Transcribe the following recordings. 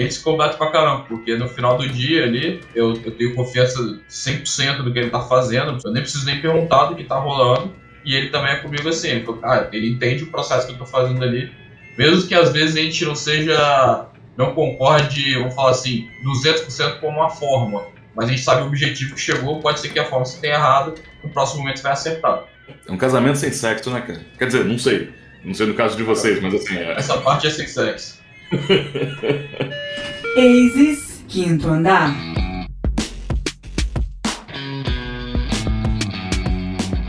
a gente se completa pra caramba, porque no final do dia ali, eu, eu tenho confiança 100% do que ele tá fazendo, eu nem preciso nem perguntar do que tá rolando, e ele também é comigo assim, ele, falou, cara, ele entende o processo que eu tô fazendo ali, mesmo que às vezes a gente não seja, não concorde, vamos falar assim, 200% com uma forma, mas a gente sabe o objetivo que chegou, pode ser que a forma se tenha errado, no próximo momento vai acertar. É um casamento sem sexo, né, cara? Quer dizer, não sei. Não sei no caso de vocês, mas assim. É... Essa parte é sem sexo. Aces, quinto andar.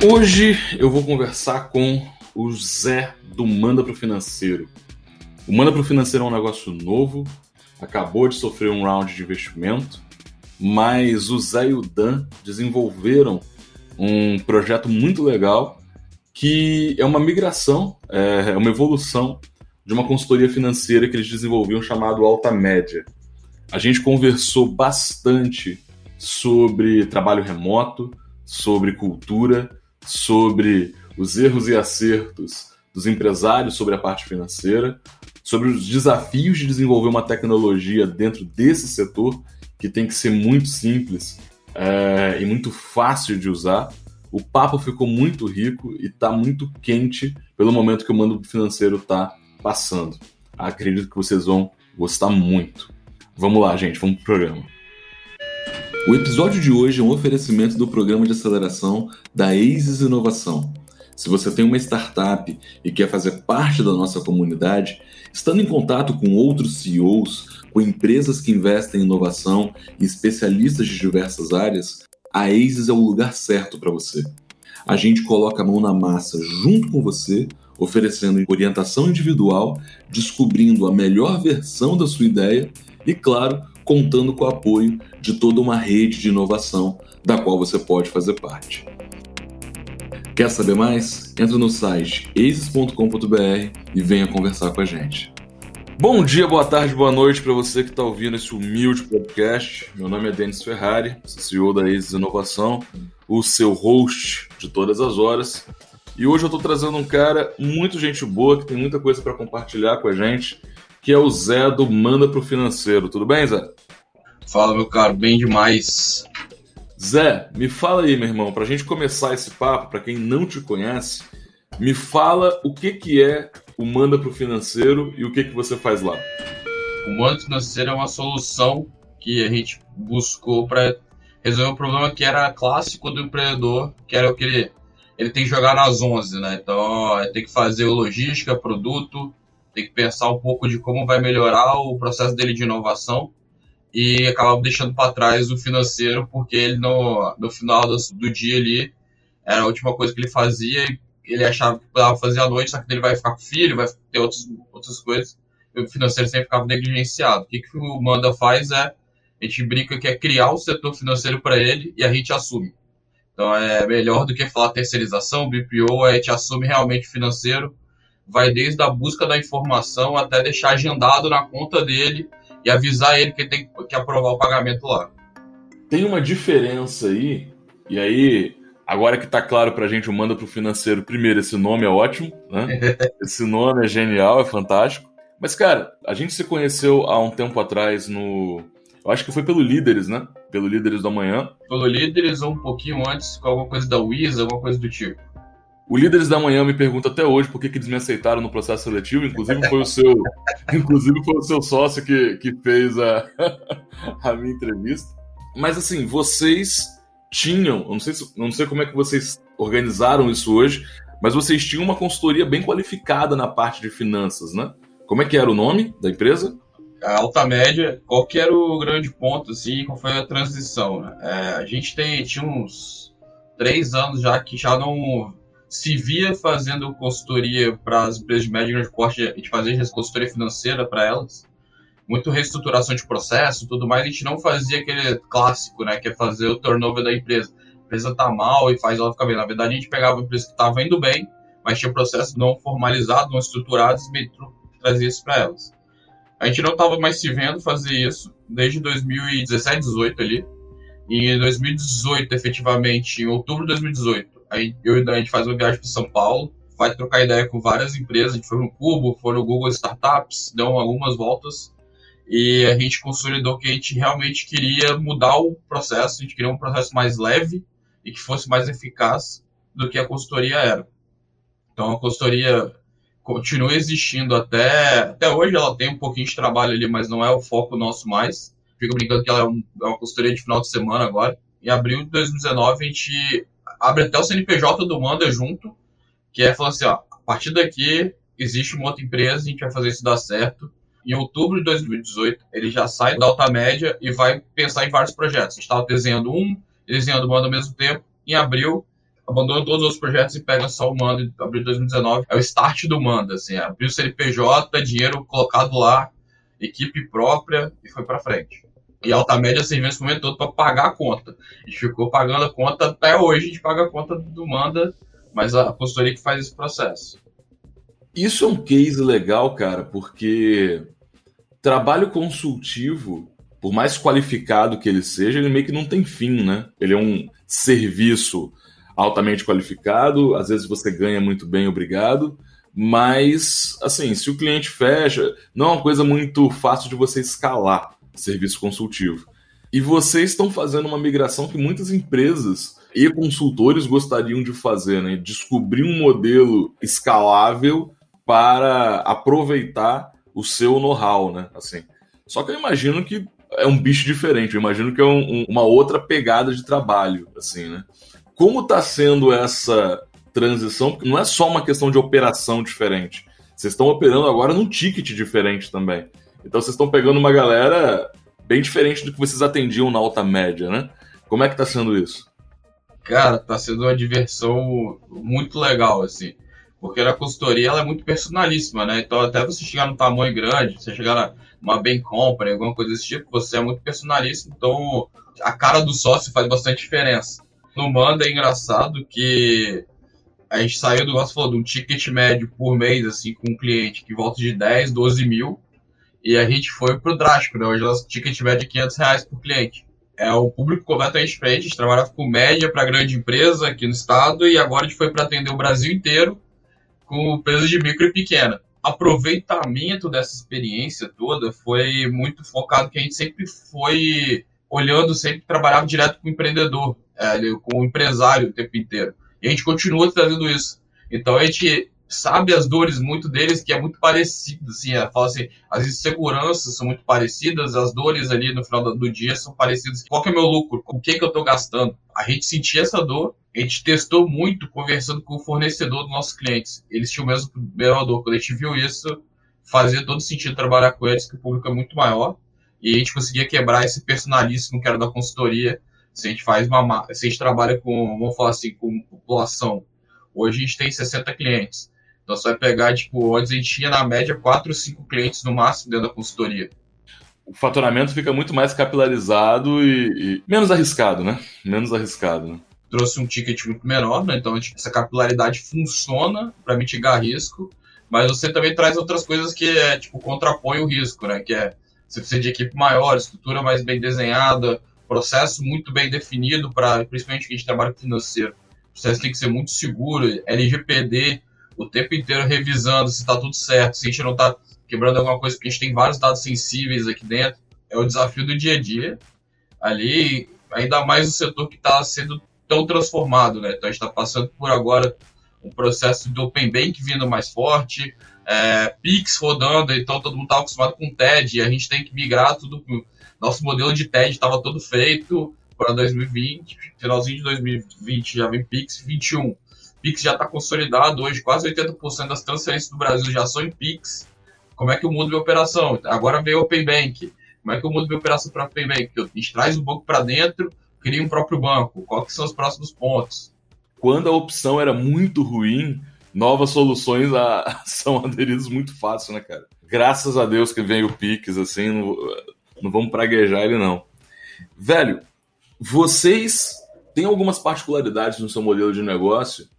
Hoje eu vou conversar com o Zé do Manda Pro Financeiro. O Manda Pro Financeiro é um negócio novo, acabou de sofrer um round de investimento, mas o Zé e o Dan desenvolveram um projeto muito legal que é uma migração, é, é uma evolução de uma consultoria financeira que eles desenvolviam chamado Alta Média. A gente conversou bastante sobre trabalho remoto, sobre cultura, sobre os erros e acertos dos empresários sobre a parte financeira, sobre os desafios de desenvolver uma tecnologia dentro desse setor que tem que ser muito simples é, e muito fácil de usar o papo ficou muito rico e está muito quente pelo momento que o mando financeiro está passando. Acredito que vocês vão gostar muito. Vamos lá, gente, vamos pro programa. O episódio de hoje é um oferecimento do programa de aceleração da ACES Inovação. Se você tem uma startup e quer fazer parte da nossa comunidade, estando em contato com outros CEOs, com empresas que investem em inovação e especialistas de diversas áreas, a ASIS é o lugar certo para você. A gente coloca a mão na massa junto com você, oferecendo orientação individual, descobrindo a melhor versão da sua ideia e, claro, contando com o apoio de toda uma rede de inovação da qual você pode fazer parte. Quer saber mais? Entra no site aces.com.br e venha conversar com a gente. Bom dia, boa tarde, boa noite para você que está ouvindo esse humilde podcast. Meu nome é Denis Ferrari, CEO da Aces Inovação, o seu host de todas as horas. E hoje eu estou trazendo um cara muito gente boa, que tem muita coisa para compartilhar com a gente, que é o Zé do Manda Pro Financeiro. Tudo bem, Zé? Fala, meu caro, bem demais. Zé, me fala aí, meu irmão, para a gente começar esse papo, para quem não te conhece, me fala o que, que é o Manda para o Financeiro e o que, que você faz lá. O Manda Financeiro é uma solução que a gente buscou para resolver um problema que era clássico do empreendedor, que era o que ele, tem que jogar nas 11, né? Então, tem que fazer logística, produto, tem que pensar um pouco de como vai melhorar o processo dele de inovação e acaba deixando para trás o financeiro, porque ele no, no final do, do dia ali era a última coisa que ele fazia e ele achava que podia fazer à noite, só que ele vai ficar com filho, vai ter outros, outras coisas, e o financeiro sempre ficava negligenciado. O que, que o Manda faz é, a gente brinca que é criar o setor financeiro para ele e a gente assume. Então é melhor do que falar terceirização, BPO, a gente assume realmente o financeiro, vai desde a busca da informação até deixar agendado na conta dele e avisar ele que tem que aprovar o pagamento lá. Tem uma diferença aí, e aí Agora que tá claro pra gente, o Manda pro Financeiro, primeiro, esse nome é ótimo, né? esse nome é genial, é fantástico. Mas, cara, a gente se conheceu há um tempo atrás no. Eu acho que foi pelo Líderes, né? Pelo Líderes do Amanhã. Pelo Líderes ou um pouquinho antes, com alguma coisa da Wiz, alguma coisa do tipo. O Líderes da Manhã me pergunta até hoje por que, que eles me aceitaram no processo seletivo. Inclusive foi o seu, inclusive foi o seu sócio que, que fez a, a minha entrevista. Mas assim, vocês tinham, eu não sei, se, não sei como é que vocês organizaram isso hoje, mas vocês tinham uma consultoria bem qualificada na parte de finanças, né? Como é que era o nome da empresa? Alta média, qual que era o grande ponto, assim, qual foi a transição? Né? É, a gente tem, tinha uns três anos já que já não se via fazendo consultoria para as empresas de médio e grande porte, a gente fazia consultoria financeira para elas, muito reestruturação de processo tudo mais, a gente não fazia aquele clássico, né, que é fazer o turnover da empresa. A empresa tá mal e faz ela ficar bem. Na verdade, a gente pegava a empresa que estava indo bem, mas tinha processos não formalizados, não estruturados e trazia isso para elas. A gente não estava mais se vendo fazer isso desde 2017, 2018 ali. E em 2018, efetivamente, em outubro de 2018, aí eu e a gente faz uma viagem para São Paulo, vai trocar ideia com várias empresas. A gente foi no Cubo, foi no Google Startups, deu algumas voltas e a gente consolidou que a gente realmente queria mudar o processo, a gente queria um processo mais leve e que fosse mais eficaz do que a consultoria era. Então a consultoria continua existindo até, até hoje, ela tem um pouquinho de trabalho ali, mas não é o foco nosso mais. Fico brincando que ela é, um, é uma consultoria de final de semana agora. Em abril de 2019, a gente abre até o CNPJ do Manda junto, que é falar assim, ó, a partir daqui existe uma outra empresa, a gente vai fazer isso dar certo. Em outubro de 2018, ele já sai da alta média e vai pensar em vários projetos. A gente estava desenhando um, desenhando Manda ao mesmo tempo. Em abril, abandona todos os projetos e pega só o Manda abril de 2019. É o start do Manda, assim, abriu o CNPJ, dinheiro colocado lá, equipe própria e foi para frente. E a alta média serviu esse momento todo para pagar a conta. Gente ficou pagando a conta até hoje, a gente paga a conta do Manda, mas a consultoria que faz esse processo. Isso é um case legal, cara, porque trabalho consultivo, por mais qualificado que ele seja, ele meio que não tem fim, né? Ele é um serviço altamente qualificado, às vezes você ganha muito bem, obrigado, mas, assim, se o cliente fecha, não é uma coisa muito fácil de você escalar serviço consultivo. E vocês estão fazendo uma migração que muitas empresas e consultores gostariam de fazer, né? Descobrir um modelo escalável para aproveitar o seu know-how, né? Assim. Só que eu imagino que é um bicho diferente, eu imagino que é um, um, uma outra pegada de trabalho, assim, né? Como está sendo essa transição? Porque não é só uma questão de operação diferente. Vocês estão operando agora num ticket diferente também. Então vocês estão pegando uma galera bem diferente do que vocês atendiam na alta média, né? Como é que está sendo isso? Cara, tá sendo uma diversão muito legal, assim. Porque a consultoria ela é muito personalíssima, né? Então, até você chegar no tamanho grande, você chegar numa bem compra, alguma coisa desse tipo, você é muito personalíssimo. Então, a cara do sócio faz bastante diferença. No Manda é engraçado que a gente saiu do negócio, falou, de um ticket médio por mês, assim, com um cliente que volta de 10, 12 mil, e a gente foi pro drástico, né? Hoje o ticket médio é 500 reais por cliente. É o público completamente diferente, a gente trabalhava com média para grande empresa aqui no estado, e agora a gente foi para atender o Brasil inteiro, com peso de micro e pequena. Aproveitamento dessa experiência toda foi muito focado que a gente sempre foi olhando, sempre trabalhava direto com o empreendedor, é, com o empresário o tempo inteiro. E a gente continua fazendo isso. Então a gente sabe as dores muito deles, que é muito parecido, assim, é, fala assim, as inseguranças são muito parecidas, as dores ali no final do, dia são parecidas. Qual que é o meu lucro? O que que eu estou gastando? A gente sentia essa dor, a gente testou muito conversando com o fornecedor dos nossos clientes. Eles tinham o mesmo primeiro dor. Quando a gente viu isso, fazia todo sentido trabalhar com eles, que o público é muito maior, e a gente conseguia quebrar esse personalismo que era da consultoria. Se a gente faz uma, se a gente trabalha com, vamos falar assim, com população, hoje a gente tem 60 clientes então você vai pegar, tipo, antes a gente tinha na média 4 ou 5 clientes no máximo dentro da consultoria. O faturamento fica muito mais capilarizado e, e menos arriscado, né? Menos arriscado, né? Trouxe um ticket muito menor, né? Então essa capilaridade funciona para mitigar risco, mas você também traz outras coisas que é, tipo, contrapõe o risco, né? Que é você precisa de equipe maior, estrutura mais bem desenhada, processo muito bem definido para, principalmente que a gente trabalha com financeiro. O processo tem que ser muito seguro, LGPD o tempo inteiro revisando se está tudo certo, se a gente não está quebrando alguma coisa, porque a gente tem vários dados sensíveis aqui dentro. É o desafio do dia a dia ali, ainda mais o setor que está sendo tão transformado, né? Então a gente está passando por agora um processo do Open Bank vindo mais forte, é, Pix rodando, então todo mundo estava acostumado com TED, e a gente tem que migrar tudo. Nosso modelo de TED estava todo feito para 2020, finalzinho de 2020 já vem Pix 21. Pix já está consolidado hoje, quase 80% das transferências do Brasil já são em Pix. Como é que eu mudo minha operação? Agora veio Open Bank. Como é que eu mudo minha operação para Open Bank? Eu traz o banco para dentro, cria um próprio banco. Quais são os próximos pontos? Quando a opção era muito ruim, novas soluções a, são aderidas muito fácil, né, cara? Graças a Deus que vem o Pix, assim, não, não vamos praguejar ele, não. Velho, vocês têm algumas particularidades no seu modelo de negócio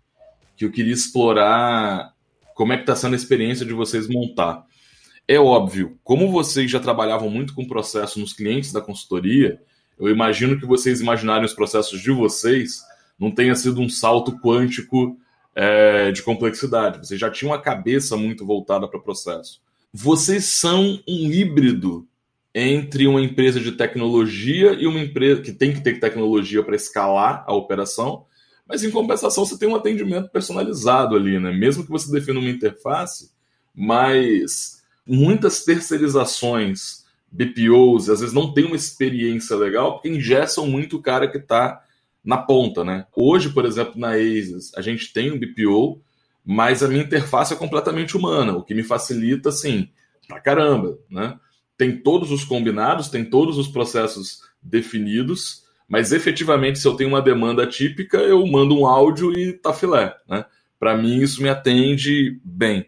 que eu queria explorar como é que está sendo a experiência de vocês montar. É óbvio, como vocês já trabalhavam muito com processo nos clientes da consultoria, eu imagino que vocês imaginarem os processos de vocês não tenha sido um salto quântico é, de complexidade. Vocês já tinham a cabeça muito voltada para o processo. Vocês são um híbrido entre uma empresa de tecnologia e uma empresa que tem que ter tecnologia para escalar a operação, mas em compensação você tem um atendimento personalizado ali, né? Mesmo que você defina uma interface, mas muitas terceirizações, BPOs, às vezes não tem uma experiência legal porque engessam muito o cara que está na ponta, né? Hoje, por exemplo, na Aces, a gente tem um BPO, mas a minha interface é completamente humana, o que me facilita, assim, pra caramba, né? Tem todos os combinados, tem todos os processos definidos, mas efetivamente, se eu tenho uma demanda típica, eu mando um áudio e tá filé, né? Para mim, isso me atende bem.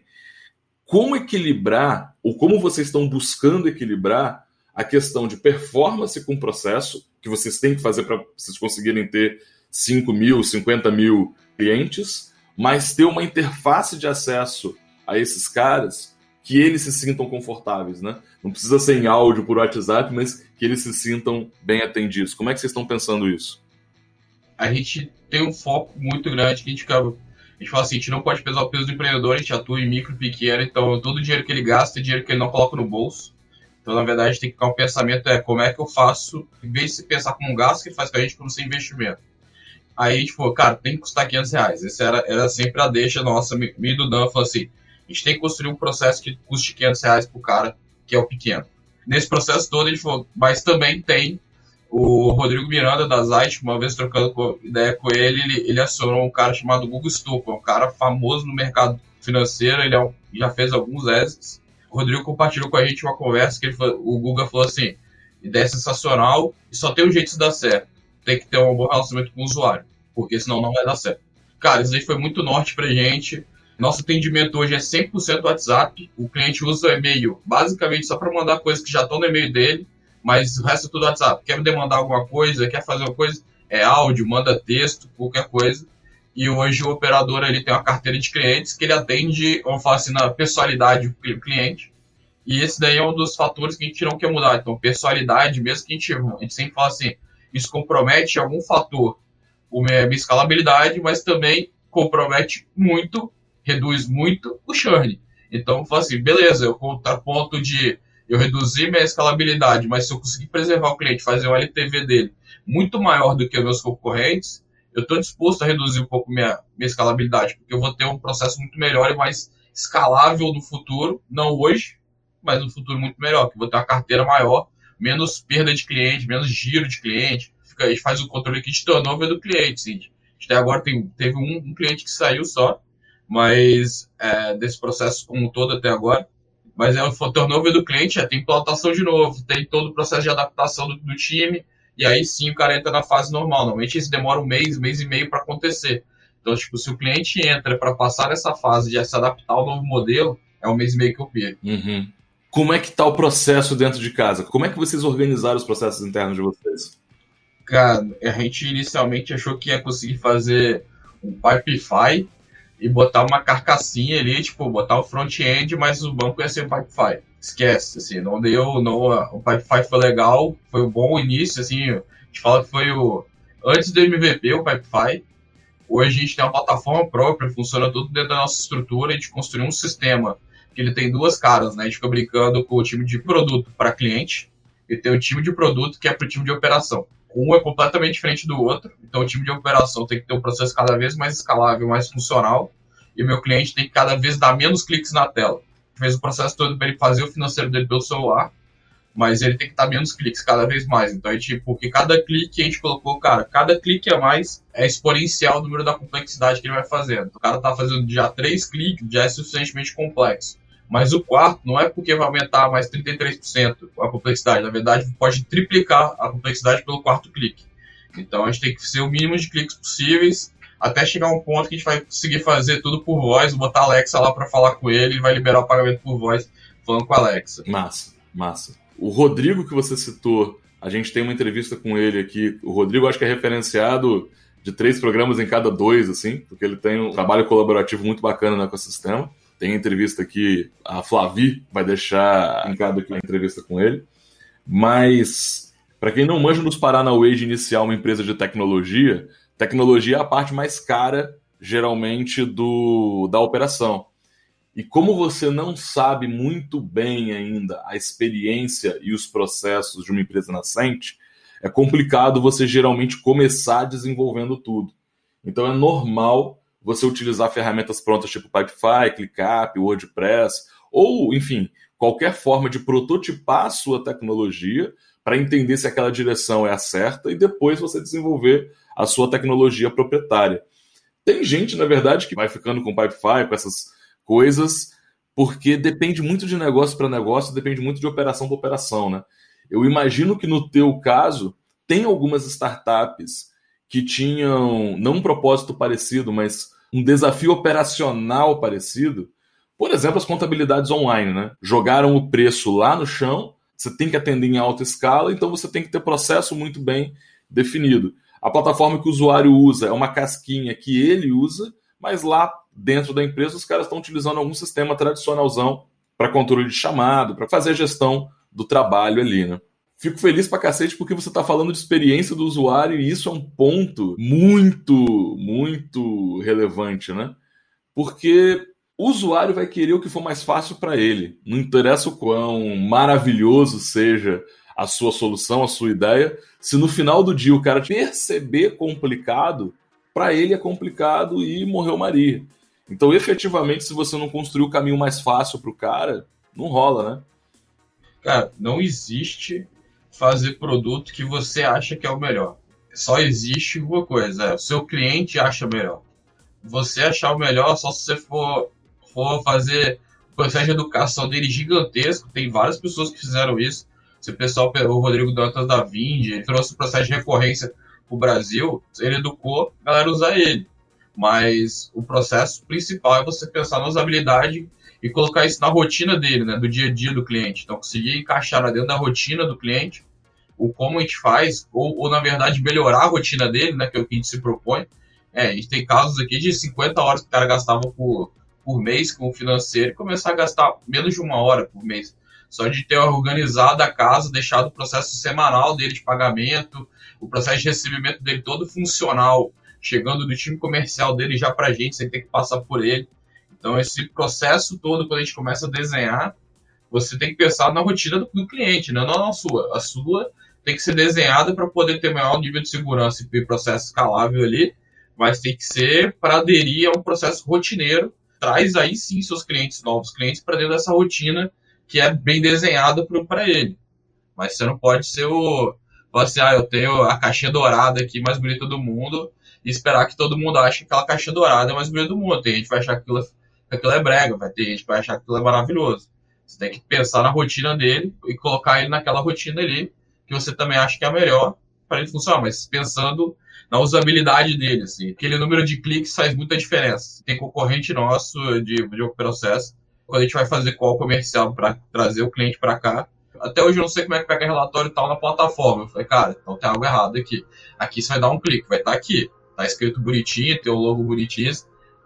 Como equilibrar, ou como vocês estão buscando equilibrar a questão de performance com processo, que vocês têm que fazer para vocês conseguirem ter 5 mil, 50 mil clientes, mas ter uma interface de acesso a esses caras que eles se sintam confortáveis, né? Não precisa ser em áudio por WhatsApp, mas que eles se sintam bem atendidos. Como é que vocês estão pensando isso? A gente tem um foco muito grande que a gente fica, a gente fala assim, a gente não pode pesar o peso do empreendedor, a gente atua em micro pequeno, então todo o dinheiro que ele gasta é dinheiro que ele não coloca no bolso. Então, na verdade, tem que ficar um pensamento é como é que eu faço, em vez de pensar como um gasto, que faz com a gente como ser investimento. Aí a gente falou, cara, tem que custar 500 reais. Essa era, era sempre a deixa nossa. Me, me do Dan falou assim, a gente tem que construir um processo que custe 500 reais pro cara, que é o pequeno. Nesse processo todo, a gente falou, mas também tem o Rodrigo Miranda da Zite, uma vez trocando ideia com ele, ele, ele acionou um cara chamado Google Stupa, um cara famoso no mercado financeiro, ele é um, já fez alguns exits, o Rodrigo compartilhou com a gente uma conversa que ele, o Guga falou assim: ideia sensacional e só tem um jeito de dar certo. Tem que ter um bom relacionamento com o usuário, porque senão não vai dar certo. Cara, isso aí foi muito norte pra gente. Nosso atendimento hoje é 100% WhatsApp. O cliente usa o e-mail basicamente só para mandar coisas que já estão no e-mail dele, mas o resto é tudo WhatsApp. Quer demandar alguma coisa, quer fazer uma coisa, é áudio, manda texto, qualquer coisa. E hoje o operador ele tem uma carteira de clientes que ele atende, vamos falar assim, na personalidade do cliente. E esse daí é um dos fatores que a gente não quer mudar. Então, personalidade, mesmo que a gente, a gente sempre fala assim, isso compromete algum fator a minha escalabilidade, mas também compromete muito, reduz muito o churn. Então, falo assim, beleza, eu ponto de eu reduzir minha escalabilidade, mas se eu conseguir preservar o cliente, fazer um LTV dele muito maior do que os meus concorrentes, eu estou disposto a reduzir um pouco minha, minha escalabilidade, porque eu vou ter um processo muito melhor e mais escalável no futuro, não hoje, mas no futuro muito melhor, que vou ter uma carteira maior, menos perda de cliente, menos giro de cliente, fica, a gente faz o controle aqui de turnover do cliente, sim. Até agora tem, teve um, um, cliente que saiu só, mas é, desse processo como um todo até agora, mas é o turnover do cliente, é, tem implantação de novo, tem todo o processo de adaptação do, do time, e aí sim o cara entra na fase normal. Normalmente isso demora um mês, mês e meio para acontecer. Então, tipo, se o cliente entra para passar essa fase de se adaptar ao novo modelo, é um mês e meio que eu perco. Uhum. Como é que está o processo dentro de casa? Como é que vocês organizaram os processos internos de vocês? Cara, a gente inicialmente achou que ia conseguir fazer um Pipefy e botar uma carcassinha ali, tipo, botar o front-end, mas o banco ia ser um Pipefy esquece, assim, não deu, não, o Pipefy foi legal, foi um bom início, assim, a gente fala que foi o, antes do MVP, o Pipefy, hoje a gente tem uma plataforma própria, funciona tudo dentro da nossa estrutura, a gente construiu um sistema que ele tem duas caras, né, a gente fica brincando com o time de produto para cliente, e tem o time de produto que é para o time de operação. Um é completamente diferente do outro, então o time de operação tem que ter um processo cada vez mais escalável, mais funcional, e meu cliente tem que cada vez dar menos cliques na tela fez o processo todo para ele fazer o financeiro dele pelo celular, mas ele tem que estar menos cliques cada vez mais. Então, é tipo, porque cada clique a gente colocou, cara, cada clique a mais é exponencial o número da complexidade que ele vai fazendo. O cara tá fazendo já três cliques, já é suficientemente complexo. Mas o quarto não é porque vai aumentar mais 33% a complexidade. Na verdade, pode triplicar a complexidade pelo quarto clique. Então a gente tem que ser o mínimo de cliques possíveis até chegar um ponto que a gente vai conseguir fazer tudo por voz, botar a Alexa lá para falar com ele e vai liberar o pagamento por voz falando com a Alexa. Massa, massa. O Rodrigo que você citou, a gente tem uma entrevista com ele aqui. O Rodrigo acho que é referenciado de três programas em cada dois, assim, porque ele tem um trabalho colaborativo muito bacana no ecossistema. Tem entrevista aqui, a Flavi vai deixar cada aqui a entrevista com ele. Mas, para quem não manja nos Paranauê de iniciar uma empresa de tecnologia, Tecnologia é a parte mais cara, geralmente, do, da operação. E como você não sabe muito bem ainda a experiência e os processos de uma empresa nascente, é complicado você geralmente começar desenvolvendo tudo. Então é normal você utilizar ferramentas prontas tipo Pipefy, ClickUp, WordPress, ou, enfim, qualquer forma de prototipar a sua tecnologia para entender se aquela direção é a certa e depois você desenvolver a sua tecnologia proprietária. Tem gente, na verdade, que vai ficando com Pipefy, com essas coisas, porque depende muito de negócio para negócio, depende muito de operação para operação, né? Eu imagino que no teu caso tem algumas startups que tinham não um propósito parecido, mas um desafio operacional parecido. Por exemplo, as contabilidades online, né? Jogaram o preço lá no chão, você tem que atender em alta escala, então você tem que ter processo muito bem definido. A plataforma que o usuário usa é uma casquinha que ele usa, mas lá dentro da empresa os caras estão utilizando algum sistema tradicionalzão para controle de chamado, para fazer a gestão do trabalho ali, né? Fico feliz pra cacete porque você está falando de experiência do usuário e isso é um ponto muito, muito relevante, né? Porque o usuário vai querer o que for mais fácil para ele. Não interessa o quão maravilhoso seja a sua solução, a sua ideia, se no final do dia o cara perceber complicado, para ele é complicado e morreu Maria. Então, efetivamente, se você não construir o caminho mais fácil para o cara, não rola, né? Cara, não existe fazer produto que você acha que é o melhor. Só existe uma coisa, é, o seu cliente acha melhor. Você achar o melhor só se você for, for fazer o processo de educação dele gigantesco. Tem várias pessoas que fizeram isso. Se o pessoal, o Rodrigo Dantas da Vind, ele trouxe o processo de recorrência para o Brasil, ele educou a galera usar ele. Mas o processo principal é você pensar na usabilidade e colocar isso na rotina dele, né, do dia a dia do cliente. Então, conseguir encaixar dentro da rotina do cliente o como a gente faz, ou, ou na verdade melhorar a rotina dele, né, que é o que a gente se propõe. É, a gente tem casos aqui de 50 horas que o cara gastava por, por mês com o financeiro e começar a gastar menos de uma hora por mês. Só de ter organizado a casa, deixado o processo semanal dele de pagamento, o processo de recebimento dele todo funcional, chegando do time comercial dele já para a gente, sem ter que passar por ele. Então, esse processo todo, quando a gente começa a desenhar, você tem que pensar na rotina do, do cliente, né? não na sua. A sua tem que ser desenhada para poder ter maior nível de segurança e processo escalável ali, mas tem que ser para aderir a um processo rotineiro. Traz aí sim seus clientes, novos clientes, para dentro dessa rotina que é bem desenhada para ele. Mas você não pode ser o. Você, assim, ah, eu tenho a caixinha dourada aqui mais bonita do mundo e esperar que todo mundo ache que aquela caixinha dourada é mais bonita do mundo. Tem gente que vai achar que aquilo, que aquilo é brega, vai ter gente que vai achar que aquilo é maravilhoso. Você tem que pensar na rotina dele e colocar ele naquela rotina ali que você também acha que é a melhor para ele funcionar, mas pensando na usabilidade dele, assim. Aquele número de cliques faz muita diferença. Tem concorrente nosso de, de processo, quando a gente vai fazer qual comercial para trazer o cliente para cá, até hoje eu não sei como é que pega relatório e tal na plataforma. Eu falei, cara, então tem algo errado aqui. Aqui você vai dar um clique, vai estar tá aqui. Tá escrito bonitinho, tem o logo bonitinho.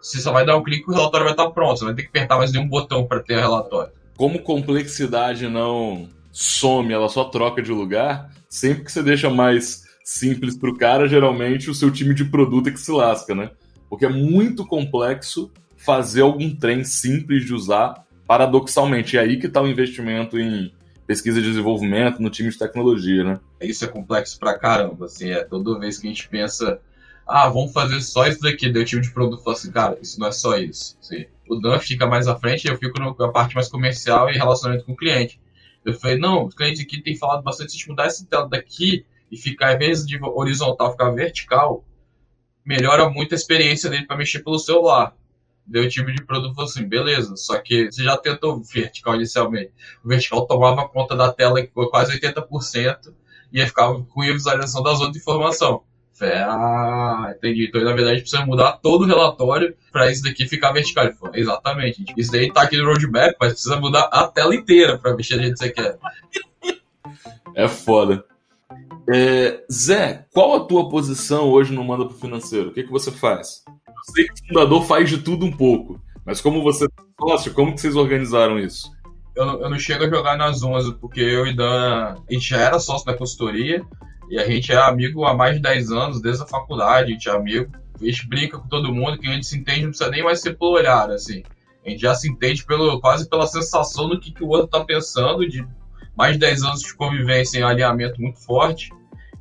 Você só vai dar um clique e o relatório vai estar tá pronto. Você vai ter que apertar mais nenhum botão para ter o relatório. Como complexidade não some, ela só troca de lugar, sempre que você deixa mais simples para o cara, geralmente o seu time de produto é que se lasca, né? Porque é muito complexo fazer algum trem simples de usar paradoxalmente. É aí que está o investimento em pesquisa e desenvolvimento no time de tecnologia, né? Isso é complexo pra caramba, assim, é toda vez que a gente pensa, ah, vamos fazer só isso daqui, daí o time de produto fala assim, cara, isso não é só isso. Assim, o Dan fica mais à frente, eu fico na parte mais comercial e relacionamento com o cliente. Eu falei, não, os clientes aqui têm falado bastante, se a gente mudar essa tela daqui e ficar, em vez de horizontal, ficar vertical, melhora muito a experiência dele para mexer pelo celular. Deu o time de produto falou assim, beleza, só que você já tentou vertical inicialmente. O vertical tomava conta da tela quase 80% e aí ficava com a visualização das outras informações. Falei, ah, entendi. Então, na verdade, precisa mudar todo o relatório para isso daqui ficar vertical. Falou, exatamente. Isso daí tá aqui no roadmap, mas precisa mudar a tela inteira para mexer do jeito que você quer. É foda. É, Zé, qual a tua posição hoje no Manda pro Financeiro? O que, que você faz? Sei que o fundador faz de tudo um pouco, mas como você é sócio, como que vocês organizaram isso? Eu não, eu não chego a jogar nas 11, porque eu e Dan, a gente já era sócio da consultoria, e a gente é amigo há mais de 10 anos, desde a faculdade, a gente é amigo. A gente brinca com todo mundo, que a gente se entende, não precisa nem mais ser por olhar, assim. A gente já se entende pelo, quase pela sensação do que, que o outro está pensando, de mais de 10 anos de convivência em alinhamento muito forte.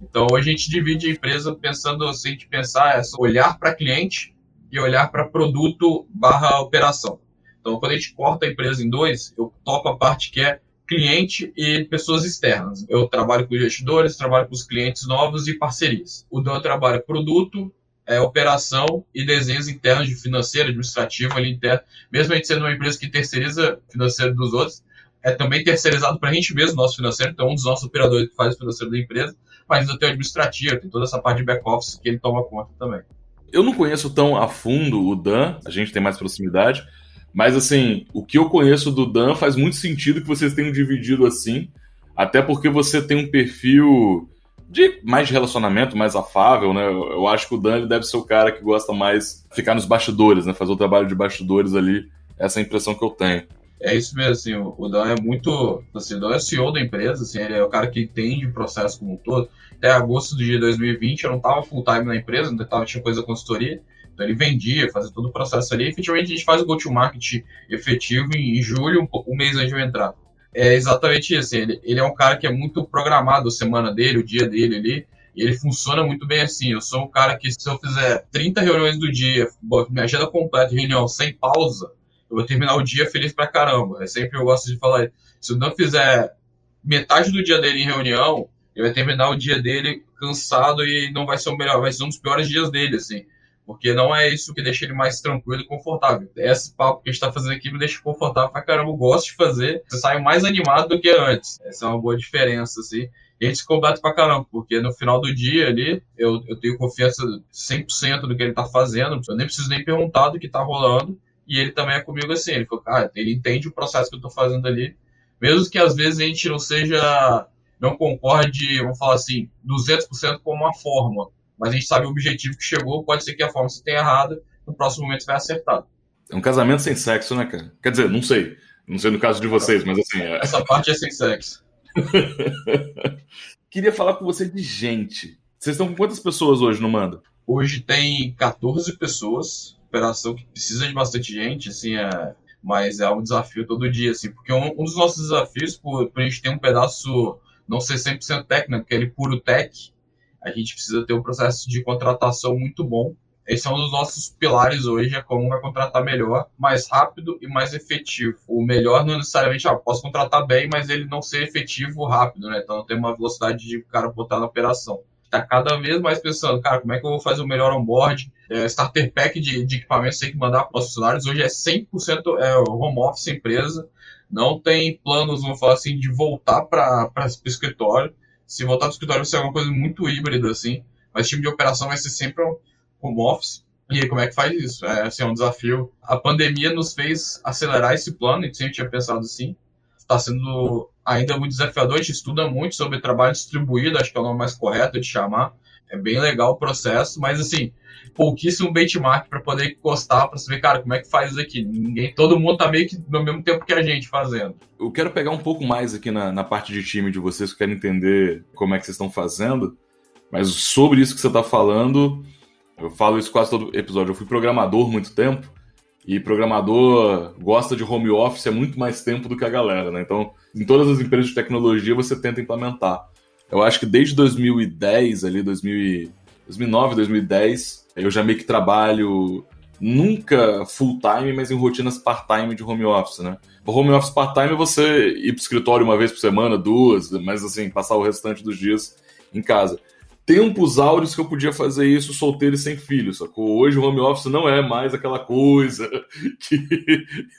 Então, hoje a gente divide a empresa pensando, se a gente pensar, é olhar para cliente e olhar para produto barra operação. Então, quando a gente corta a empresa em dois, eu toco a parte que é cliente e pessoas externas. Eu trabalho com investidores, trabalho com os clientes novos e parcerias. O Dan trabalha produto, é, operação e desenhos internos de financeiro, administrativo ali interno. Mesmo a gente sendo uma empresa que terceiriza financeiro dos outros, é também terceirizado para a gente mesmo, nosso financeiro. Então, um dos nossos operadores que faz o financeiro da empresa, mas ainda tem o administrativo, tem toda essa parte de back-office que ele toma conta também. Eu não conheço tão a fundo o Dan, a gente tem mais proximidade, mas assim, o que eu conheço do Dan faz muito sentido que vocês tenham dividido assim, até porque você tem um perfil de mais de relacionamento, mais afável, né? Eu acho que o Dan deve ser o cara que gosta mais de ficar nos bastidores, né? Fazer o trabalho de bastidores ali. Essa é a impressão que eu tenho. É isso mesmo, assim, o Dan é muito. Assim, o Dan é CEO da empresa, assim, ele é o cara que entende o processo como um todo. Até agosto de 2020 eu não estava full time na empresa, ainda tava, tinha coisa consultoria. Então ele vendia, fazia todo o processo ali. E efetivamente a gente faz o go-to-market efetivo em, em julho, um, um, mês antes de eu entrar. É exatamente isso. Ele, ele é um cara que é muito programado a semana dele, o dia dele ali. E ele funciona muito bem assim. Eu sou um cara que, se eu fizer 30 reuniões do dia, minha agenda completa de reunião sem pausa, eu vou terminar o dia feliz pra caramba. É sempre eu gosto de falar. Se eu não fizer metade do dia dele em reunião, ele vai terminar o dia dele cansado e não vai ser o melhor, vai ser um dos piores dias dele, assim porque não é isso que deixa ele mais tranquilo e confortável. Esse papo que a gente está fazendo aqui me deixa confortável pra caramba, eu gosto de fazer, você sai mais animado do que antes. Essa é uma boa diferença, assim. E a gente se completa pra caramba, porque no final do dia ali, eu, eu tenho confiança 100% do que ele tá fazendo, eu nem preciso nem perguntar do que tá rolando, e ele também é comigo assim, ele falou, cara, ele entende o processo que eu tô fazendo ali, mesmo que às vezes a gente não seja, não concorde, vamos falar assim, 200% com uma forma, mas a gente sabe o objetivo que chegou, pode ser que a forma esteja errada, no próximo momento vai acertar. É um casamento sem sexo, né, cara? Quer dizer, não sei. Não sei no caso de vocês, mas assim. É... Essa parte é sem sexo. Queria falar com você de gente. Vocês estão com quantas pessoas hoje no Manda? Hoje tem 14 pessoas. Operação que precisa de bastante gente, assim, é... mas é um desafio todo dia, assim, porque um, um dos nossos desafios, por, por a gente ter um pedaço não ser 100% técnico, aquele puro tech, a gente precisa ter um processo de contratação muito bom. Esse é um dos nossos pilares hoje, é como vai contratar melhor, mais rápido e mais efetivo. O melhor não necessariamente, ah, posso contratar bem, mas ele não ser efetivo rápido, né? Então tem uma velocidade de o cara botar na operação. Está cada vez mais pensando, cara, como é que eu vou fazer o melhor onboard? É, starter pack de, de equipamentos tem que mandar para os funcionários. Hoje é 100% é, home office empresa. Não tem planos, vamos falar assim, de voltar para o escritório se voltar do escritório vai ser alguma coisa muito híbrida, assim. Mas o time de operação vai ser sempre home office. E aí, como é que faz isso? É, assim, é um desafio. A pandemia nos fez acelerar esse plano, a gente sempre tinha pensado assim. Está sendo ainda muito desafiador, a gente estuda muito sobre trabalho distribuído, acho que é o nome mais correto de chamar. É bem legal o processo, mas assim, pouquíssimo benchmark para poder encostar, para saber, cara, como é que faz isso aqui. Ninguém, todo mundo tá meio que no mesmo tempo que a gente fazendo. Eu quero pegar um pouco mais aqui na, na parte de time de vocês, que quero entender como é que vocês estão fazendo. Mas sobre isso que você está falando, eu falo isso quase todo episódio. Eu fui programador muito tempo. E programador gosta de home office há muito mais tempo do que a galera, né? Então, em todas as empresas de tecnologia você tenta implementar. Eu acho que desde 2010, ali, 2009, 2010, eu já meio que trabalho nunca full time, mas em rotinas part-time de home office, né? Home office part-time é você ir pro escritório uma vez por semana, duas, mas assim, passar o restante dos dias em casa. Tempos áureos que eu podia fazer isso solteiro e sem filho, sacou? Hoje o home office não é mais aquela coisa que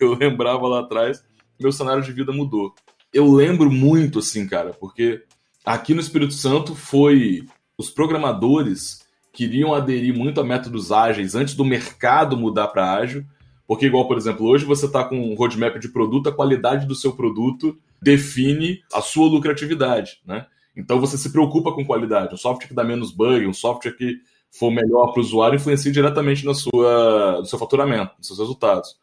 eu lembrava lá atrás. Meu cenário de vida mudou. Eu lembro muito, assim, cara, porque aqui no Espírito Santo foi os programadores queriam aderir muito a métodos ágeis antes do mercado mudar para ágil. Porque, igual, por exemplo, hoje você está com um roadmap de produto, a qualidade do seu produto define a sua lucratividade, né? Então você se preocupa com qualidade. Um software que dá menos bug, um software que for melhor para o usuário, influencia diretamente na sua, no seu faturamento, nos seus resultados.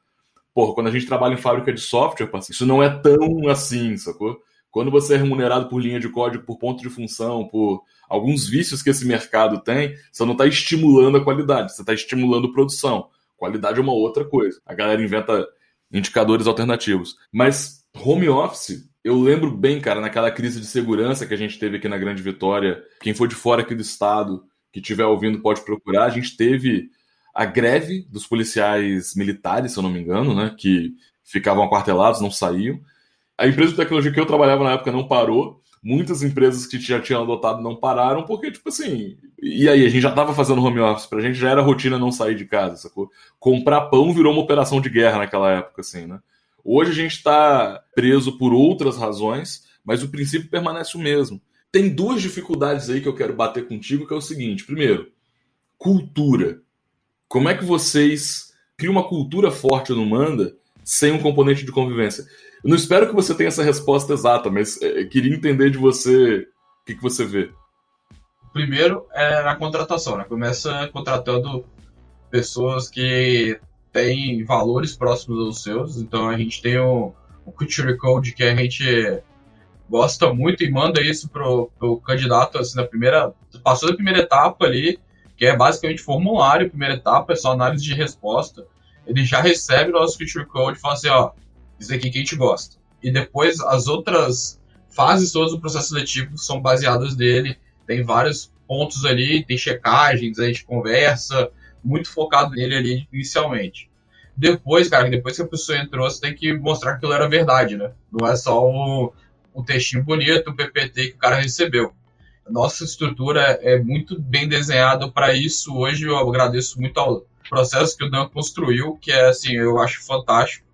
Porra, quando a gente trabalha em fábrica de software, isso não é tão assim, sacou? Quando você é remunerado por linha de código, por ponto de função, por alguns vícios que esse mercado tem, você não está estimulando a qualidade, você está estimulando produção. Qualidade é uma outra coisa. A galera inventa indicadores alternativos. Mas home office, eu lembro bem, cara, naquela crise de segurança que a gente teve aqui na Grande Vitória. Quem for de fora aqui do estado, que estiver ouvindo, pode procurar. A gente teve a greve dos policiais militares, se eu não me engano, né? Que ficavam aquartelados, não saíam. A empresa de tecnologia que eu trabalhava na época não parou. Muitas empresas que já tinham adotado não pararam, porque, tipo assim. E aí, a gente já estava fazendo home office, pra gente já era rotina não sair de casa, sacou? Comprar pão virou uma operação de guerra naquela época, assim, né? Hoje a gente está preso por outras razões, mas o princípio permanece o mesmo. Tem duas dificuldades aí que eu quero bater contigo, que é o seguinte: primeiro, cultura. Como é que vocês criam uma cultura forte no Manda sem um componente de convivência? Eu não espero que você tenha essa resposta exata, mas é, queria entender de você o que, que você vê. Primeiro é a contratação, né? Começa contratando pessoas que têm valores próximos aos seus. Então a gente tem o, o Culture Code que a gente gosta muito e manda isso pro, pro candidato assim na primeira. Passou da primeira etapa ali, que é basicamente formulário, primeira etapa, é só análise de resposta. Ele já recebe o nosso Culture Code e fala assim, ó, isso aqui que a gente gosta. E depois as outras fases todas do processo seletivo são baseadas nele. Tem vários pontos ali, tem checagens, a gente conversa, muito focado nele ali inicialmente. Depois, cara, depois que a pessoa entrou, você tem que mostrar que aquilo era verdade, né? Não é só um, um textinho bonito, um PPT que o cara recebeu. Nossa estrutura é muito bem desenhada para isso. Hoje eu agradeço muito ao processo que o Dan construiu, que é assim, eu acho fantástico.